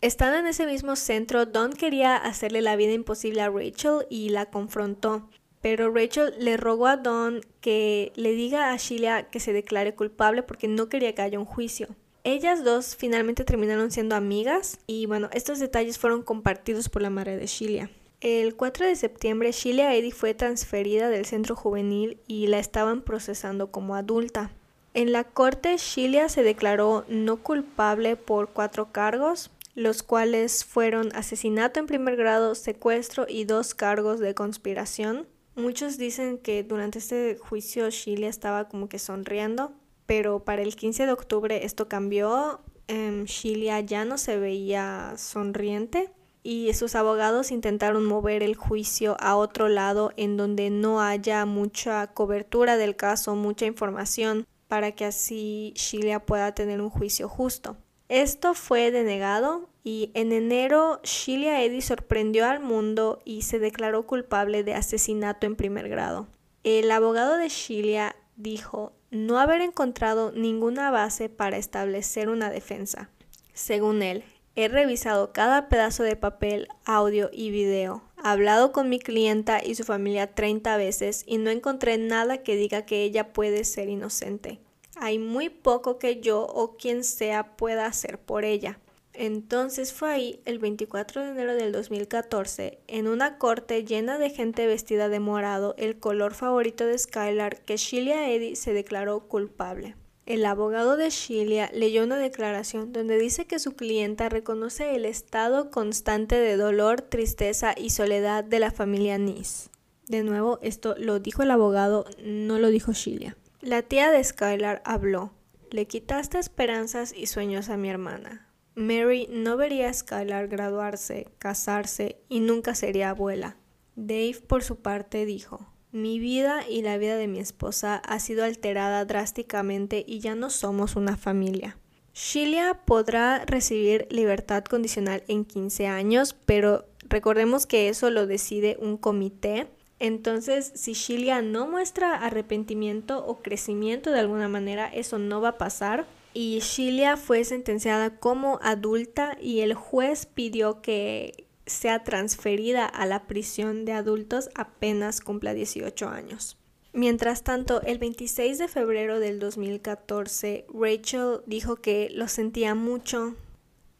Estando en ese mismo centro, Dawn quería hacerle la vida imposible a Rachel y la confrontó. Pero Rachel le rogó a Dawn que le diga a Shilia que se declare culpable porque no quería que haya un juicio. Ellas dos finalmente terminaron siendo amigas y bueno, estos detalles fueron compartidos por la madre de Shilia. El 4 de septiembre, Shilia Eddy fue transferida del centro juvenil y la estaban procesando como adulta. En la corte, Shilia se declaró no culpable por cuatro cargos, los cuales fueron asesinato en primer grado, secuestro y dos cargos de conspiración. Muchos dicen que durante este juicio Shilia estaba como que sonriendo, pero para el 15 de octubre esto cambió. Eh, Shilia ya no se veía sonriente y sus abogados intentaron mover el juicio a otro lado en donde no haya mucha cobertura del caso, mucha información, para que así Shilia pueda tener un juicio justo. Esto fue denegado y en enero Shilia Eddy sorprendió al mundo y se declaró culpable de asesinato en primer grado. El abogado de Shilia dijo no haber encontrado ninguna base para establecer una defensa. Según él, he revisado cada pedazo de papel, audio y video, hablado con mi clienta y su familia 30 veces y no encontré nada que diga que ella puede ser inocente. Hay muy poco que yo o quien sea pueda hacer por ella. Entonces fue ahí, el 24 de enero del 2014, en una corte llena de gente vestida de morado, el color favorito de Skylar, que Sheila Eddy se declaró culpable. El abogado de Sheila leyó una declaración donde dice que su clienta reconoce el estado constante de dolor, tristeza y soledad de la familia Nis. De nuevo, esto lo dijo el abogado, no lo dijo Shilia. La tía de Skylar habló. Le quitaste esperanzas y sueños a mi hermana. Mary no vería a graduarse, casarse y nunca sería abuela. Dave, por su parte, dijo, mi vida y la vida de mi esposa ha sido alterada drásticamente y ya no somos una familia. Shilia podrá recibir libertad condicional en 15 años, pero recordemos que eso lo decide un comité. Entonces, si Shilia no muestra arrepentimiento o crecimiento de alguna manera, eso no va a pasar. Y Shilia fue sentenciada como adulta y el juez pidió que sea transferida a la prisión de adultos apenas cumpla 18 años. Mientras tanto, el 26 de febrero del 2014, Rachel dijo que lo sentía mucho,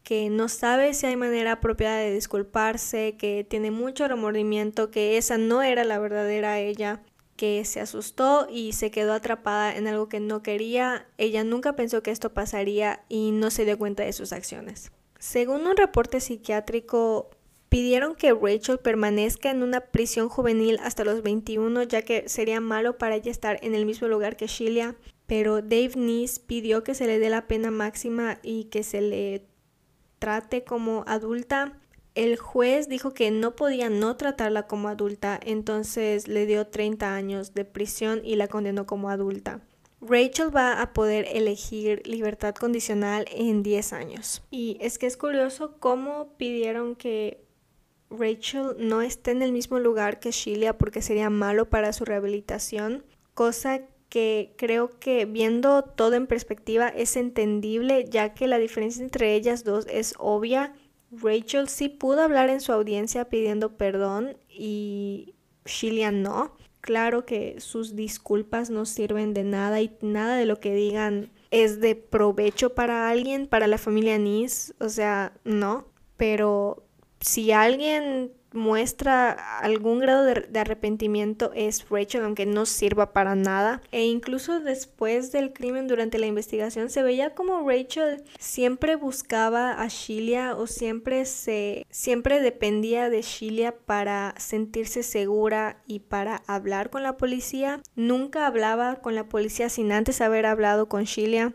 que no sabe si hay manera apropiada de disculparse, que tiene mucho remordimiento, que esa no era la verdadera ella, que se asustó y se quedó atrapada en algo que no quería. Ella nunca pensó que esto pasaría y no se dio cuenta de sus acciones. Según un reporte psiquiátrico, Pidieron que Rachel permanezca en una prisión juvenil hasta los 21 ya que sería malo para ella estar en el mismo lugar que Sheila, pero Dave Neese pidió que se le dé la pena máxima y que se le trate como adulta. El juez dijo que no podía no tratarla como adulta, entonces le dio 30 años de prisión y la condenó como adulta. Rachel va a poder elegir libertad condicional en 10 años. Y es que es curioso cómo pidieron que Rachel no esté en el mismo lugar que Sheila porque sería malo para su rehabilitación, cosa que creo que viendo todo en perspectiva es entendible ya que la diferencia entre ellas dos es obvia. Rachel sí pudo hablar en su audiencia pidiendo perdón y Sheila no. Claro que sus disculpas no sirven de nada y nada de lo que digan es de provecho para alguien, para la familia Nis, o sea, no. Pero si alguien muestra algún grado de, arrepentimiento es Rachel, aunque no sirva para nada. E incluso después del crimen, durante la investigación, se veía como Rachel siempre buscaba a Sheila o siempre se siempre dependía de Sheila para sentirse segura y para hablar con la policía. Nunca hablaba con la policía sin antes haber hablado con Sheila.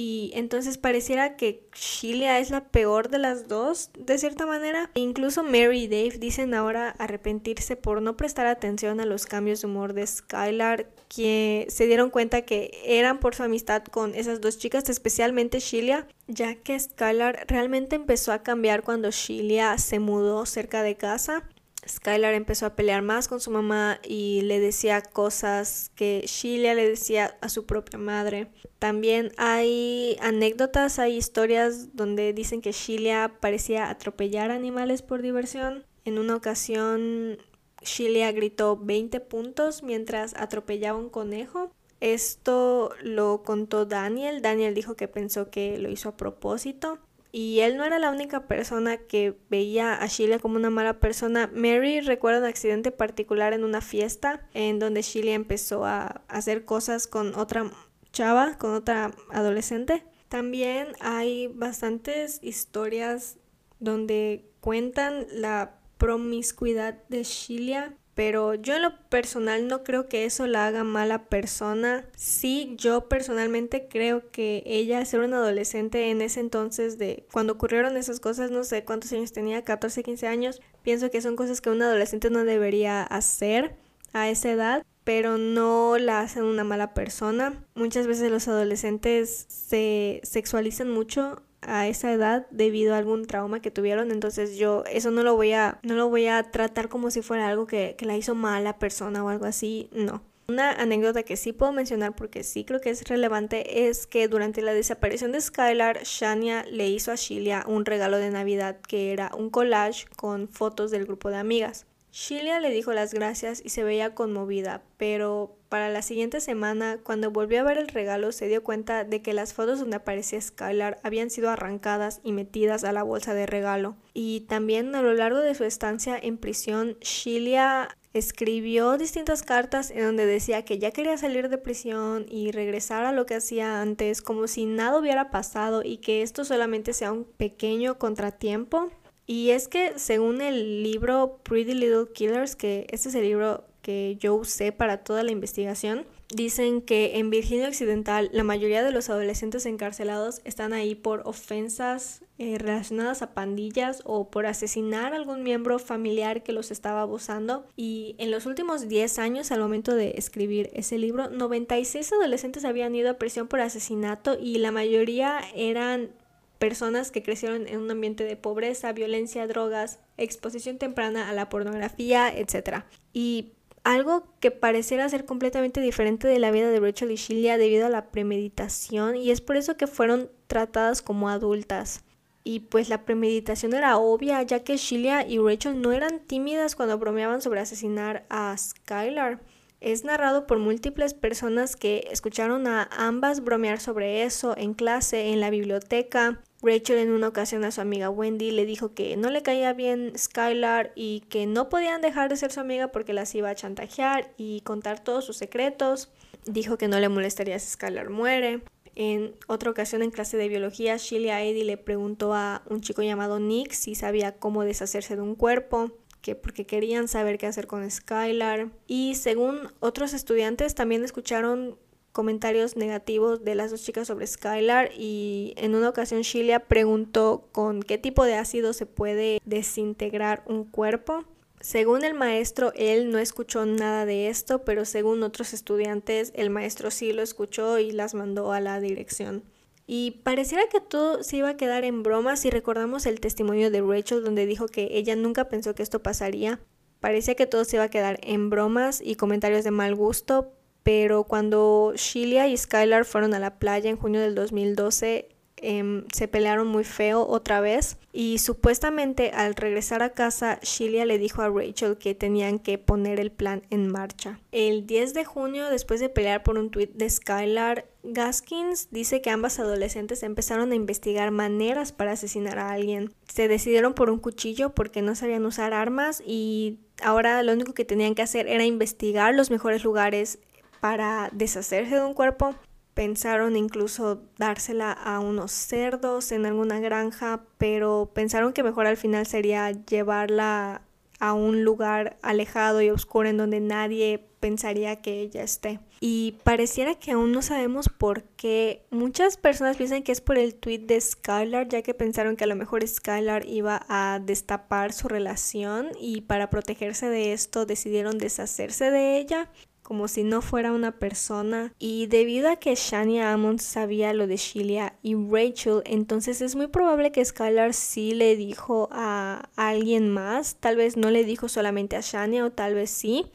Y entonces pareciera que Sheila es la peor de las dos, de cierta manera. E incluso Mary y Dave dicen ahora arrepentirse por no prestar atención a los cambios de humor de Skylar, que se dieron cuenta que eran por su amistad con esas dos chicas, especialmente Sheila, ya que Skylar realmente empezó a cambiar cuando Sheila se mudó cerca de casa. Skylar empezó a pelear más con su mamá y le decía cosas que Sheila le decía a su propia madre. También hay anécdotas, hay historias donde dicen que Sheila parecía atropellar animales por diversión. En una ocasión, Sheila gritó 20 puntos mientras atropellaba un conejo. Esto lo contó Daniel. Daniel dijo que pensó que lo hizo a propósito. Y él no era la única persona que veía a Sheila como una mala persona. Mary recuerda un accidente particular en una fiesta en donde Sheila empezó a hacer cosas con otra chava, con otra adolescente. También hay bastantes historias donde cuentan la promiscuidad de Sheila pero yo en lo personal no creo que eso la haga mala persona. Sí, yo personalmente creo que ella, ser una adolescente en ese entonces de cuando ocurrieron esas cosas, no sé cuántos años tenía, 14, 15 años, pienso que son cosas que un adolescente no debería hacer a esa edad pero no la hacen una mala persona. Muchas veces los adolescentes se sexualizan mucho a esa edad debido a algún trauma que tuvieron entonces yo eso no lo voy a no lo voy a tratar como si fuera algo que, que la hizo mala persona o algo así no una anécdota que sí puedo mencionar porque sí creo que es relevante es que durante la desaparición de Skylar, Shania le hizo a Shilia un regalo de Navidad que era un collage con fotos del grupo de amigas. Shilia le dijo las gracias y se veía conmovida, pero para la siguiente semana, cuando volvió a ver el regalo, se dio cuenta de que las fotos donde aparecía Skylar habían sido arrancadas y metidas a la bolsa de regalo. Y también a lo largo de su estancia en prisión, Shilia escribió distintas cartas en donde decía que ya quería salir de prisión y regresar a lo que hacía antes, como si nada hubiera pasado y que esto solamente sea un pequeño contratiempo. Y es que según el libro Pretty Little Killers, que este es el libro que yo usé para toda la investigación, dicen que en Virginia Occidental la mayoría de los adolescentes encarcelados están ahí por ofensas eh, relacionadas a pandillas o por asesinar a algún miembro familiar que los estaba abusando. Y en los últimos 10 años, al momento de escribir ese libro, 96 adolescentes habían ido a prisión por asesinato y la mayoría eran personas que crecieron en un ambiente de pobreza, violencia, drogas, exposición temprana a la pornografía, etc. Y algo que pareciera ser completamente diferente de la vida de Rachel y Sheila debido a la premeditación y es por eso que fueron tratadas como adultas. Y pues la premeditación era obvia, ya que Sheila y Rachel no eran tímidas cuando bromeaban sobre asesinar a Skylar. Es narrado por múltiples personas que escucharon a ambas bromear sobre eso en clase, en la biblioteca, Rachel en una ocasión a su amiga Wendy le dijo que no le caía bien Skylar y que no podían dejar de ser su amiga porque las iba a chantajear y contar todos sus secretos. Dijo que no le molestaría si Skylar muere. En otra ocasión en clase de biología, Sheila Eddie le preguntó a un chico llamado Nick si sabía cómo deshacerse de un cuerpo que porque querían saber qué hacer con Skylar. Y según otros estudiantes también escucharon comentarios negativos de las dos chicas sobre Skylar y en una ocasión Sheila preguntó con qué tipo de ácido se puede desintegrar un cuerpo. Según el maestro, él no escuchó nada de esto, pero según otros estudiantes, el maestro sí lo escuchó y las mandó a la dirección. Y pareciera que todo se iba a quedar en broma si recordamos el testimonio de Rachel donde dijo que ella nunca pensó que esto pasaría. Parecía que todo se iba a quedar en bromas y comentarios de mal gusto, pero cuando Sheila y Skylar fueron a la playa en junio del 2012, em, se pelearon muy feo otra vez y supuestamente al regresar a casa Sheila le dijo a Rachel que tenían que poner el plan en marcha. El 10 de junio, después de pelear por un tweet de Skylar, Gaskins dice que ambas adolescentes empezaron a investigar maneras para asesinar a alguien. Se decidieron por un cuchillo porque no sabían usar armas y ahora lo único que tenían que hacer era investigar los mejores lugares para deshacerse de un cuerpo. Pensaron incluso dársela a unos cerdos en alguna granja, pero pensaron que mejor al final sería llevarla a un lugar alejado y oscuro en donde nadie pensaría que ella esté. Y pareciera que aún no sabemos por qué. Muchas personas piensan que es por el tweet de Skylar, ya que pensaron que a lo mejor Skylar iba a destapar su relación y para protegerse de esto decidieron deshacerse de ella como si no fuera una persona. Y debido a que Shania Ammon sabía lo de Sheila y Rachel, entonces es muy probable que Skylar sí le dijo a alguien más. Tal vez no le dijo solamente a Shania o tal vez sí.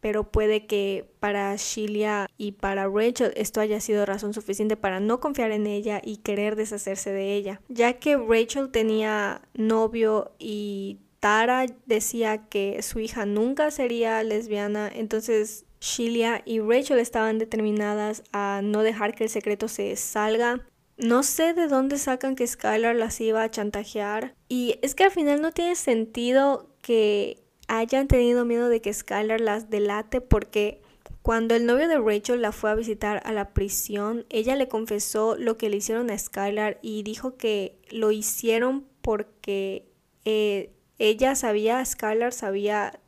Pero puede que para Sheila y para Rachel esto haya sido razón suficiente para no confiar en ella y querer deshacerse de ella. Ya que Rachel tenía novio y Tara decía que su hija nunca sería lesbiana, entonces Sheila y Rachel estaban determinadas a no dejar que el secreto se salga. No sé de dónde sacan que Skylar las iba a chantajear. Y es que al final no tiene sentido que hayan tenido miedo de que Skylar las delate porque cuando el novio de Rachel la fue a visitar a la prisión, ella le confesó lo que le hicieron a Skylar y dijo que lo hicieron porque eh, ella sabía, Skylar sabía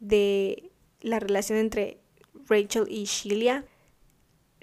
de la relación entre Rachel y Sheila.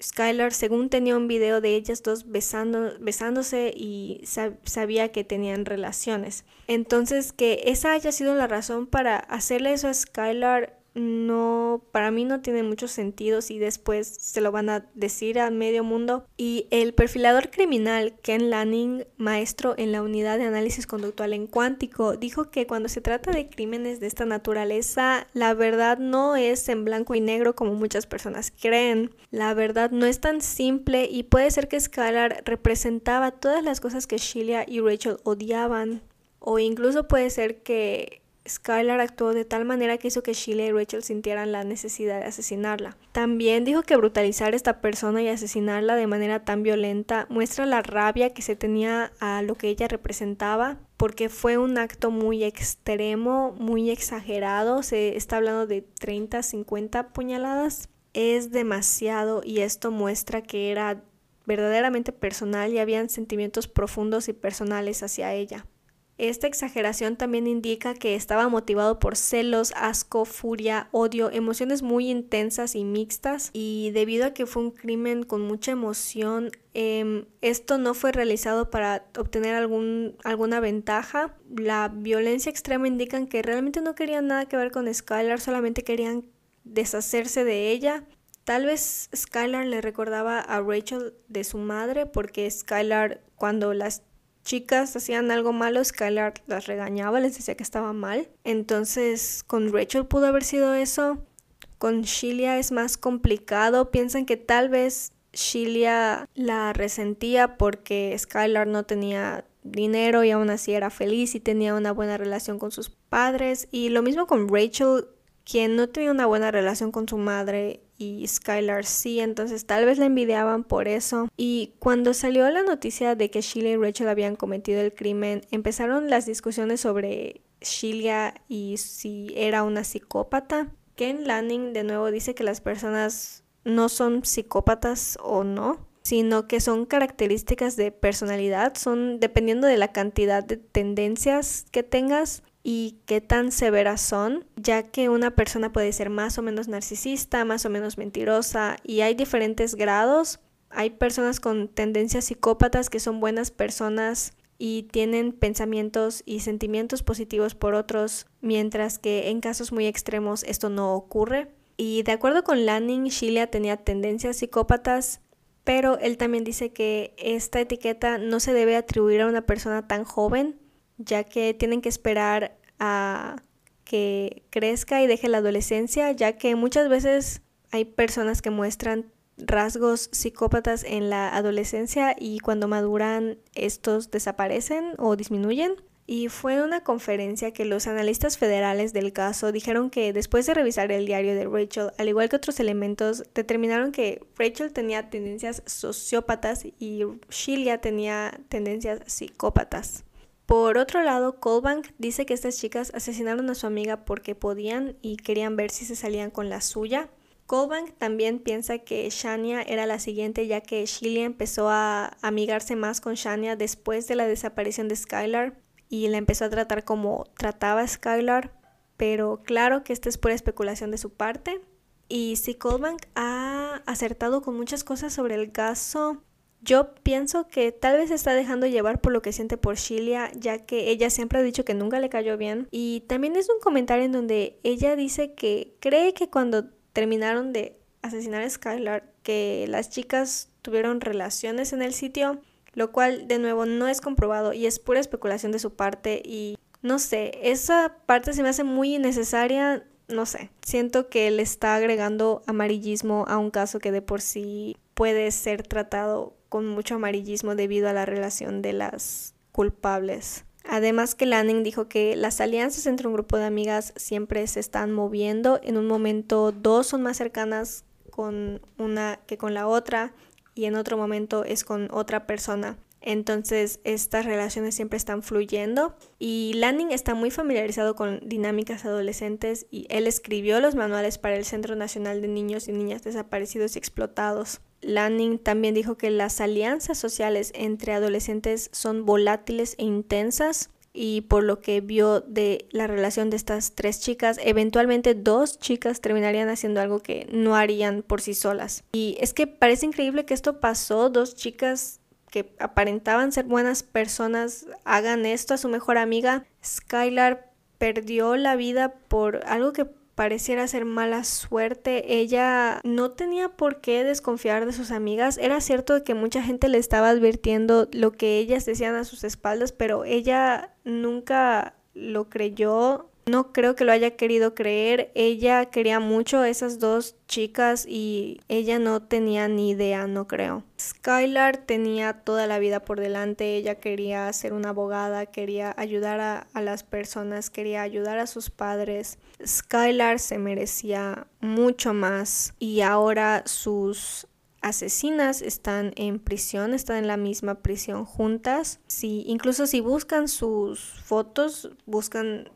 Skylar, según tenía un video de ellas dos besando, besándose y sabía que tenían relaciones. Entonces, que esa haya sido la razón para hacerle eso a Skylar no, para mí no tiene mucho sentido si después se lo van a decir a medio mundo. Y el perfilador criminal Ken Lanning, maestro en la unidad de análisis conductual en cuántico, dijo que cuando se trata de crímenes de esta naturaleza, la verdad no es en blanco y negro como muchas personas creen. La verdad no es tan simple y puede ser que Skylar representaba todas las cosas que Sheila y Rachel odiaban. O incluso puede ser que Skylar actuó de tal manera que hizo que Sheila y Rachel sintieran la necesidad de asesinarla. También dijo que brutalizar a esta persona y asesinarla de manera tan violenta muestra la rabia que se tenía a lo que ella representaba, porque fue un acto muy extremo, muy exagerado, se está hablando de 30, 50 puñaladas. Es demasiado y esto muestra que era verdaderamente personal y habían sentimientos profundos y personales hacia ella. Esta exageración también indica que estaba motivado por celos, asco, furia, odio, emociones muy intensas y mixtas y debido a que fue un crimen con mucha emoción, em, esto no fue realizado para obtener algún, alguna ventaja. La violencia extrema indican que realmente no querían nada que ver con Skylar, solamente querían deshacerse de ella. Tal vez Skylar le recordaba a Rachel de su madre porque Skylar cuando las chicas hacían algo malo, Skylar las regañaba, les decía que estaba mal. Entonces, con Rachel pudo haber sido eso. Con Shilia es más complicado. Piensan que tal vez Shilia la resentía porque Skylar no tenía dinero y aún así era feliz y tenía una buena relación con sus padres. Y lo mismo con Rachel, quien no tenía una buena relación con su madre y Skylar sí, entonces tal vez la envidiaban por eso. Y cuando salió la noticia de que Sheila y Rachel habían cometido el crimen, empezaron las discusiones sobre Sheila y si era una psicópata. Ken Lanning de nuevo dice que las personas no son psicópatas o no, sino que son características de personalidad, son dependiendo de la cantidad de tendencias que tengas y qué tan severas son, ya que una persona puede ser más o menos narcisista, más o menos mentirosa y hay diferentes grados. Hay personas con tendencias psicópatas que son buenas personas y tienen pensamientos y sentimientos positivos por otros, mientras que en casos muy extremos esto no ocurre. Y de acuerdo con Lanning, Sheila tenía tendencias psicópatas, pero él también dice que esta etiqueta no se debe atribuir a una persona tan joven, ya que tienen que esperar a que crezca y deje la adolescencia, ya que muchas veces hay personas que muestran rasgos psicópatas en la adolescencia y cuando maduran estos desaparecen o disminuyen. Y fue en una conferencia que los analistas federales del caso dijeron que después de revisar el diario de Rachel, al igual que otros elementos, determinaron que Rachel tenía tendencias sociópatas y Sheila tenía tendencias psicópatas. Por otro lado, Colbank dice que estas chicas asesinaron a su amiga porque podían y querían ver si se salían con la suya. Colbank también piensa que Shania era la siguiente ya que Sheila empezó a amigarse más con Shania después de la desaparición de Skylar y la empezó a tratar como trataba a Skylar, pero claro que esta es pura especulación de su parte. Y si Colbank ha acertado con muchas cosas sobre el caso, yo pienso que tal vez está dejando llevar por lo que siente por Shilia, ya que ella siempre ha dicho que nunca le cayó bien. Y también es un comentario en donde ella dice que cree que cuando terminaron de asesinar a Skylar, que las chicas tuvieron relaciones en el sitio, lo cual de nuevo no es comprobado y es pura especulación de su parte y no sé, esa parte se me hace muy innecesaria, no sé, siento que le está agregando amarillismo a un caso que de por sí puede ser tratado con mucho amarillismo debido a la relación de las culpables. Además que Lanning dijo que las alianzas entre un grupo de amigas siempre se están moviendo. En un momento dos son más cercanas con una que con la otra y en otro momento es con otra persona. Entonces estas relaciones siempre están fluyendo y Lanning está muy familiarizado con dinámicas adolescentes y él escribió los manuales para el Centro Nacional de Niños y Niñas Desaparecidos y Explotados. Lanning también dijo que las alianzas sociales entre adolescentes son volátiles e intensas y por lo que vio de la relación de estas tres chicas, eventualmente dos chicas terminarían haciendo algo que no harían por sí solas. Y es que parece increíble que esto pasó, dos chicas que aparentaban ser buenas personas hagan esto a su mejor amiga. Skylar perdió la vida por algo que pareciera ser mala suerte. Ella no tenía por qué desconfiar de sus amigas. Era cierto que mucha gente le estaba advirtiendo lo que ellas decían a sus espaldas, pero ella nunca lo creyó no creo que lo haya querido creer. Ella quería mucho a esas dos chicas y ella no tenía ni idea, no creo. Skylar tenía toda la vida por delante. Ella quería ser una abogada, quería ayudar a, las personas, quería ayudar a sus padres. Skylar se merecía mucho más y ahora sus asesinas están en prisión, están en la misma prisión juntas. Si, incluso si buscan sus fotos, buscan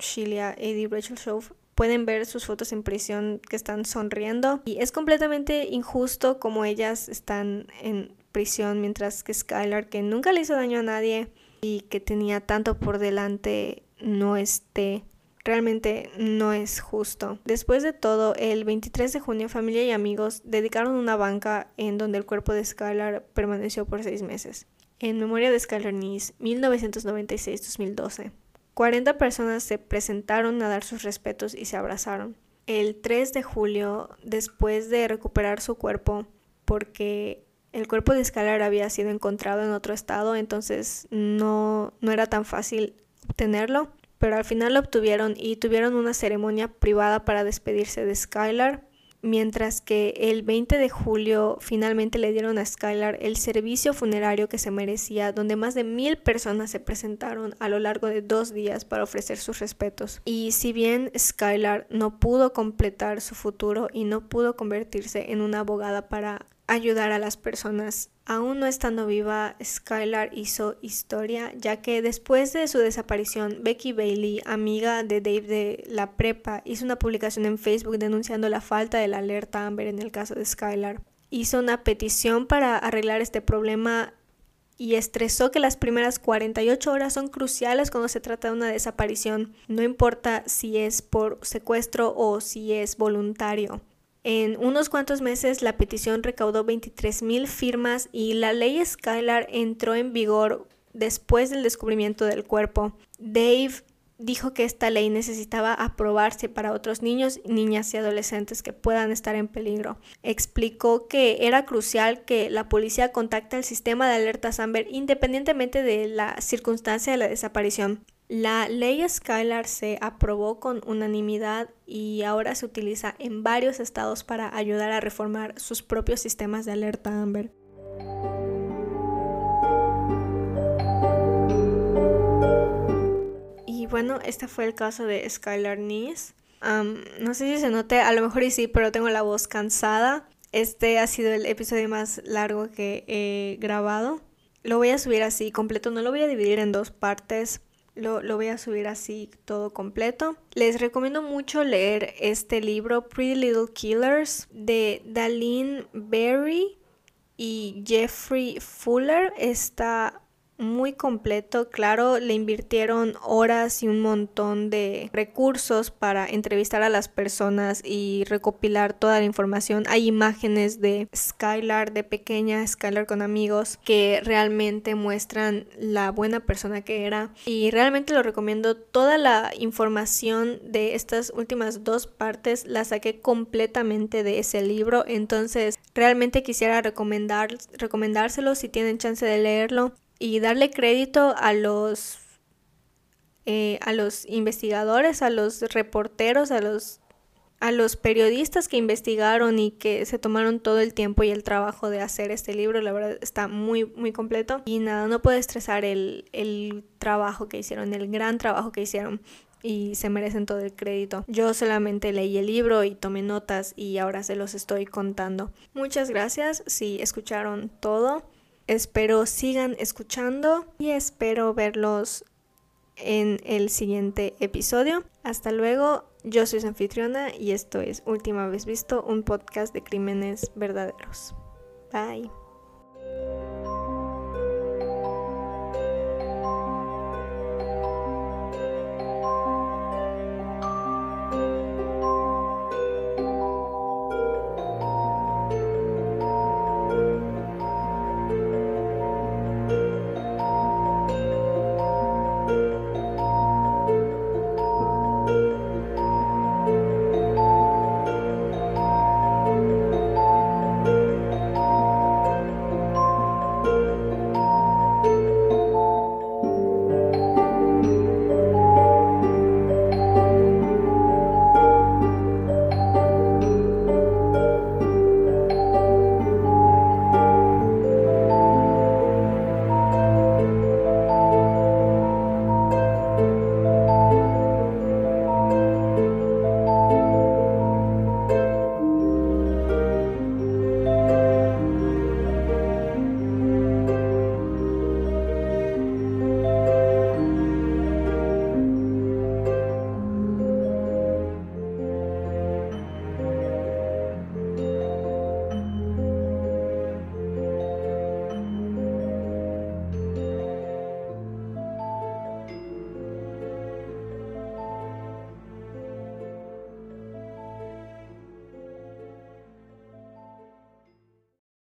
Sheila, Eddie, Rachel Show pueden ver sus fotos en prisión que están sonriendo y es completamente injusto como ellas están en prisión mientras que Skylar que nunca le hizo daño a nadie y que tenía tanto por delante no esté. Realmente no es justo. Después de todo, el 23 de junio, familia y amigos dedicaron una banca en donde el cuerpo de Skylar permaneció por seis meses. En memoria de Skylar Nice, 1996-2012. 40 personas se presentaron a dar sus respetos y se abrazaron. El 3 de julio, después de recuperar su cuerpo, porque el cuerpo de Skylar había sido encontrado en otro estado, entonces no, no era tan fácil obtenerlo, pero al final lo obtuvieron y tuvieron una ceremonia privada para despedirse de Skylar mientras que el 20 de julio finalmente le dieron a Skylar el servicio funerario que se merecía, donde más de mil personas se presentaron a lo largo de dos días para ofrecer sus respetos. Y si bien Skylar no pudo completar su futuro y no pudo convertirse en una abogada para ayudar a las personas. Aún no estando viva, Skylar hizo historia, ya que después de su desaparición, Becky Bailey, amiga de Dave de la prepa, hizo una publicación en Facebook denunciando la falta de la alerta Amber en el caso de Skylar. Hizo una petición para arreglar este problema y estresó que las primeras 48 horas son cruciales cuando se trata de una desaparición, no importa si es por secuestro o si es voluntario. En unos cuantos meses la petición recaudó 23.000 firmas y la ley Skylar entró en vigor después del descubrimiento del cuerpo. Dave dijo que esta ley necesitaba aprobarse para otros niños, niñas y adolescentes que puedan estar en peligro. Explicó que era crucial que la policía contacte al sistema de alertas Amber independientemente de la circunstancia de la desaparición. La ley Skylar se aprobó con unanimidad y ahora se utiliza en varios estados para ayudar a reformar sus propios sistemas de alerta Amber. Y bueno, este fue el caso de Skylar Nice. no sé si se note, a lo mejor y sí, pero tengo la voz cansada. Este ha sido el episodio más largo que he grabado. Lo voy a subir así completo, no lo voy a dividir en dos partes lo, voy a subir así todo completo. Les recomiendo mucho leer este libro, Pretty Little Killers, de Daline Berry y Jeffrey Fuller. Está muy completo, claro, le invirtieron horas y un montón de recursos para entrevistar a las personas y recopilar toda la información. Hay imágenes de Skylar, de pequeña Skylar con amigos, que realmente muestran la buena persona que era. Y realmente lo recomiendo. Toda la información de estas últimas dos partes la saqué completamente de ese libro. Entonces, realmente quisiera recomendar, recomendárselo si tienen chance de leerlo y darle crédito a los eh, a los investigadores, a los reporteros, a los a los periodistas que investigaron y que se tomaron todo el tiempo y el trabajo de hacer este libro, la verdad está muy, muy completo. Y nada, no puedo estresar el, el trabajo que hicieron, el gran trabajo que hicieron y se merecen todo el crédito. Yo solamente leí el libro y tomé notas y ahora se los estoy contando. Muchas gracias si escucharon todo. Espero sigan escuchando y espero verlos en el siguiente episodio. Hasta luego, yo soy su anfitriona y esto es Última vez visto, un podcast de crímenes verdaderos. Bye.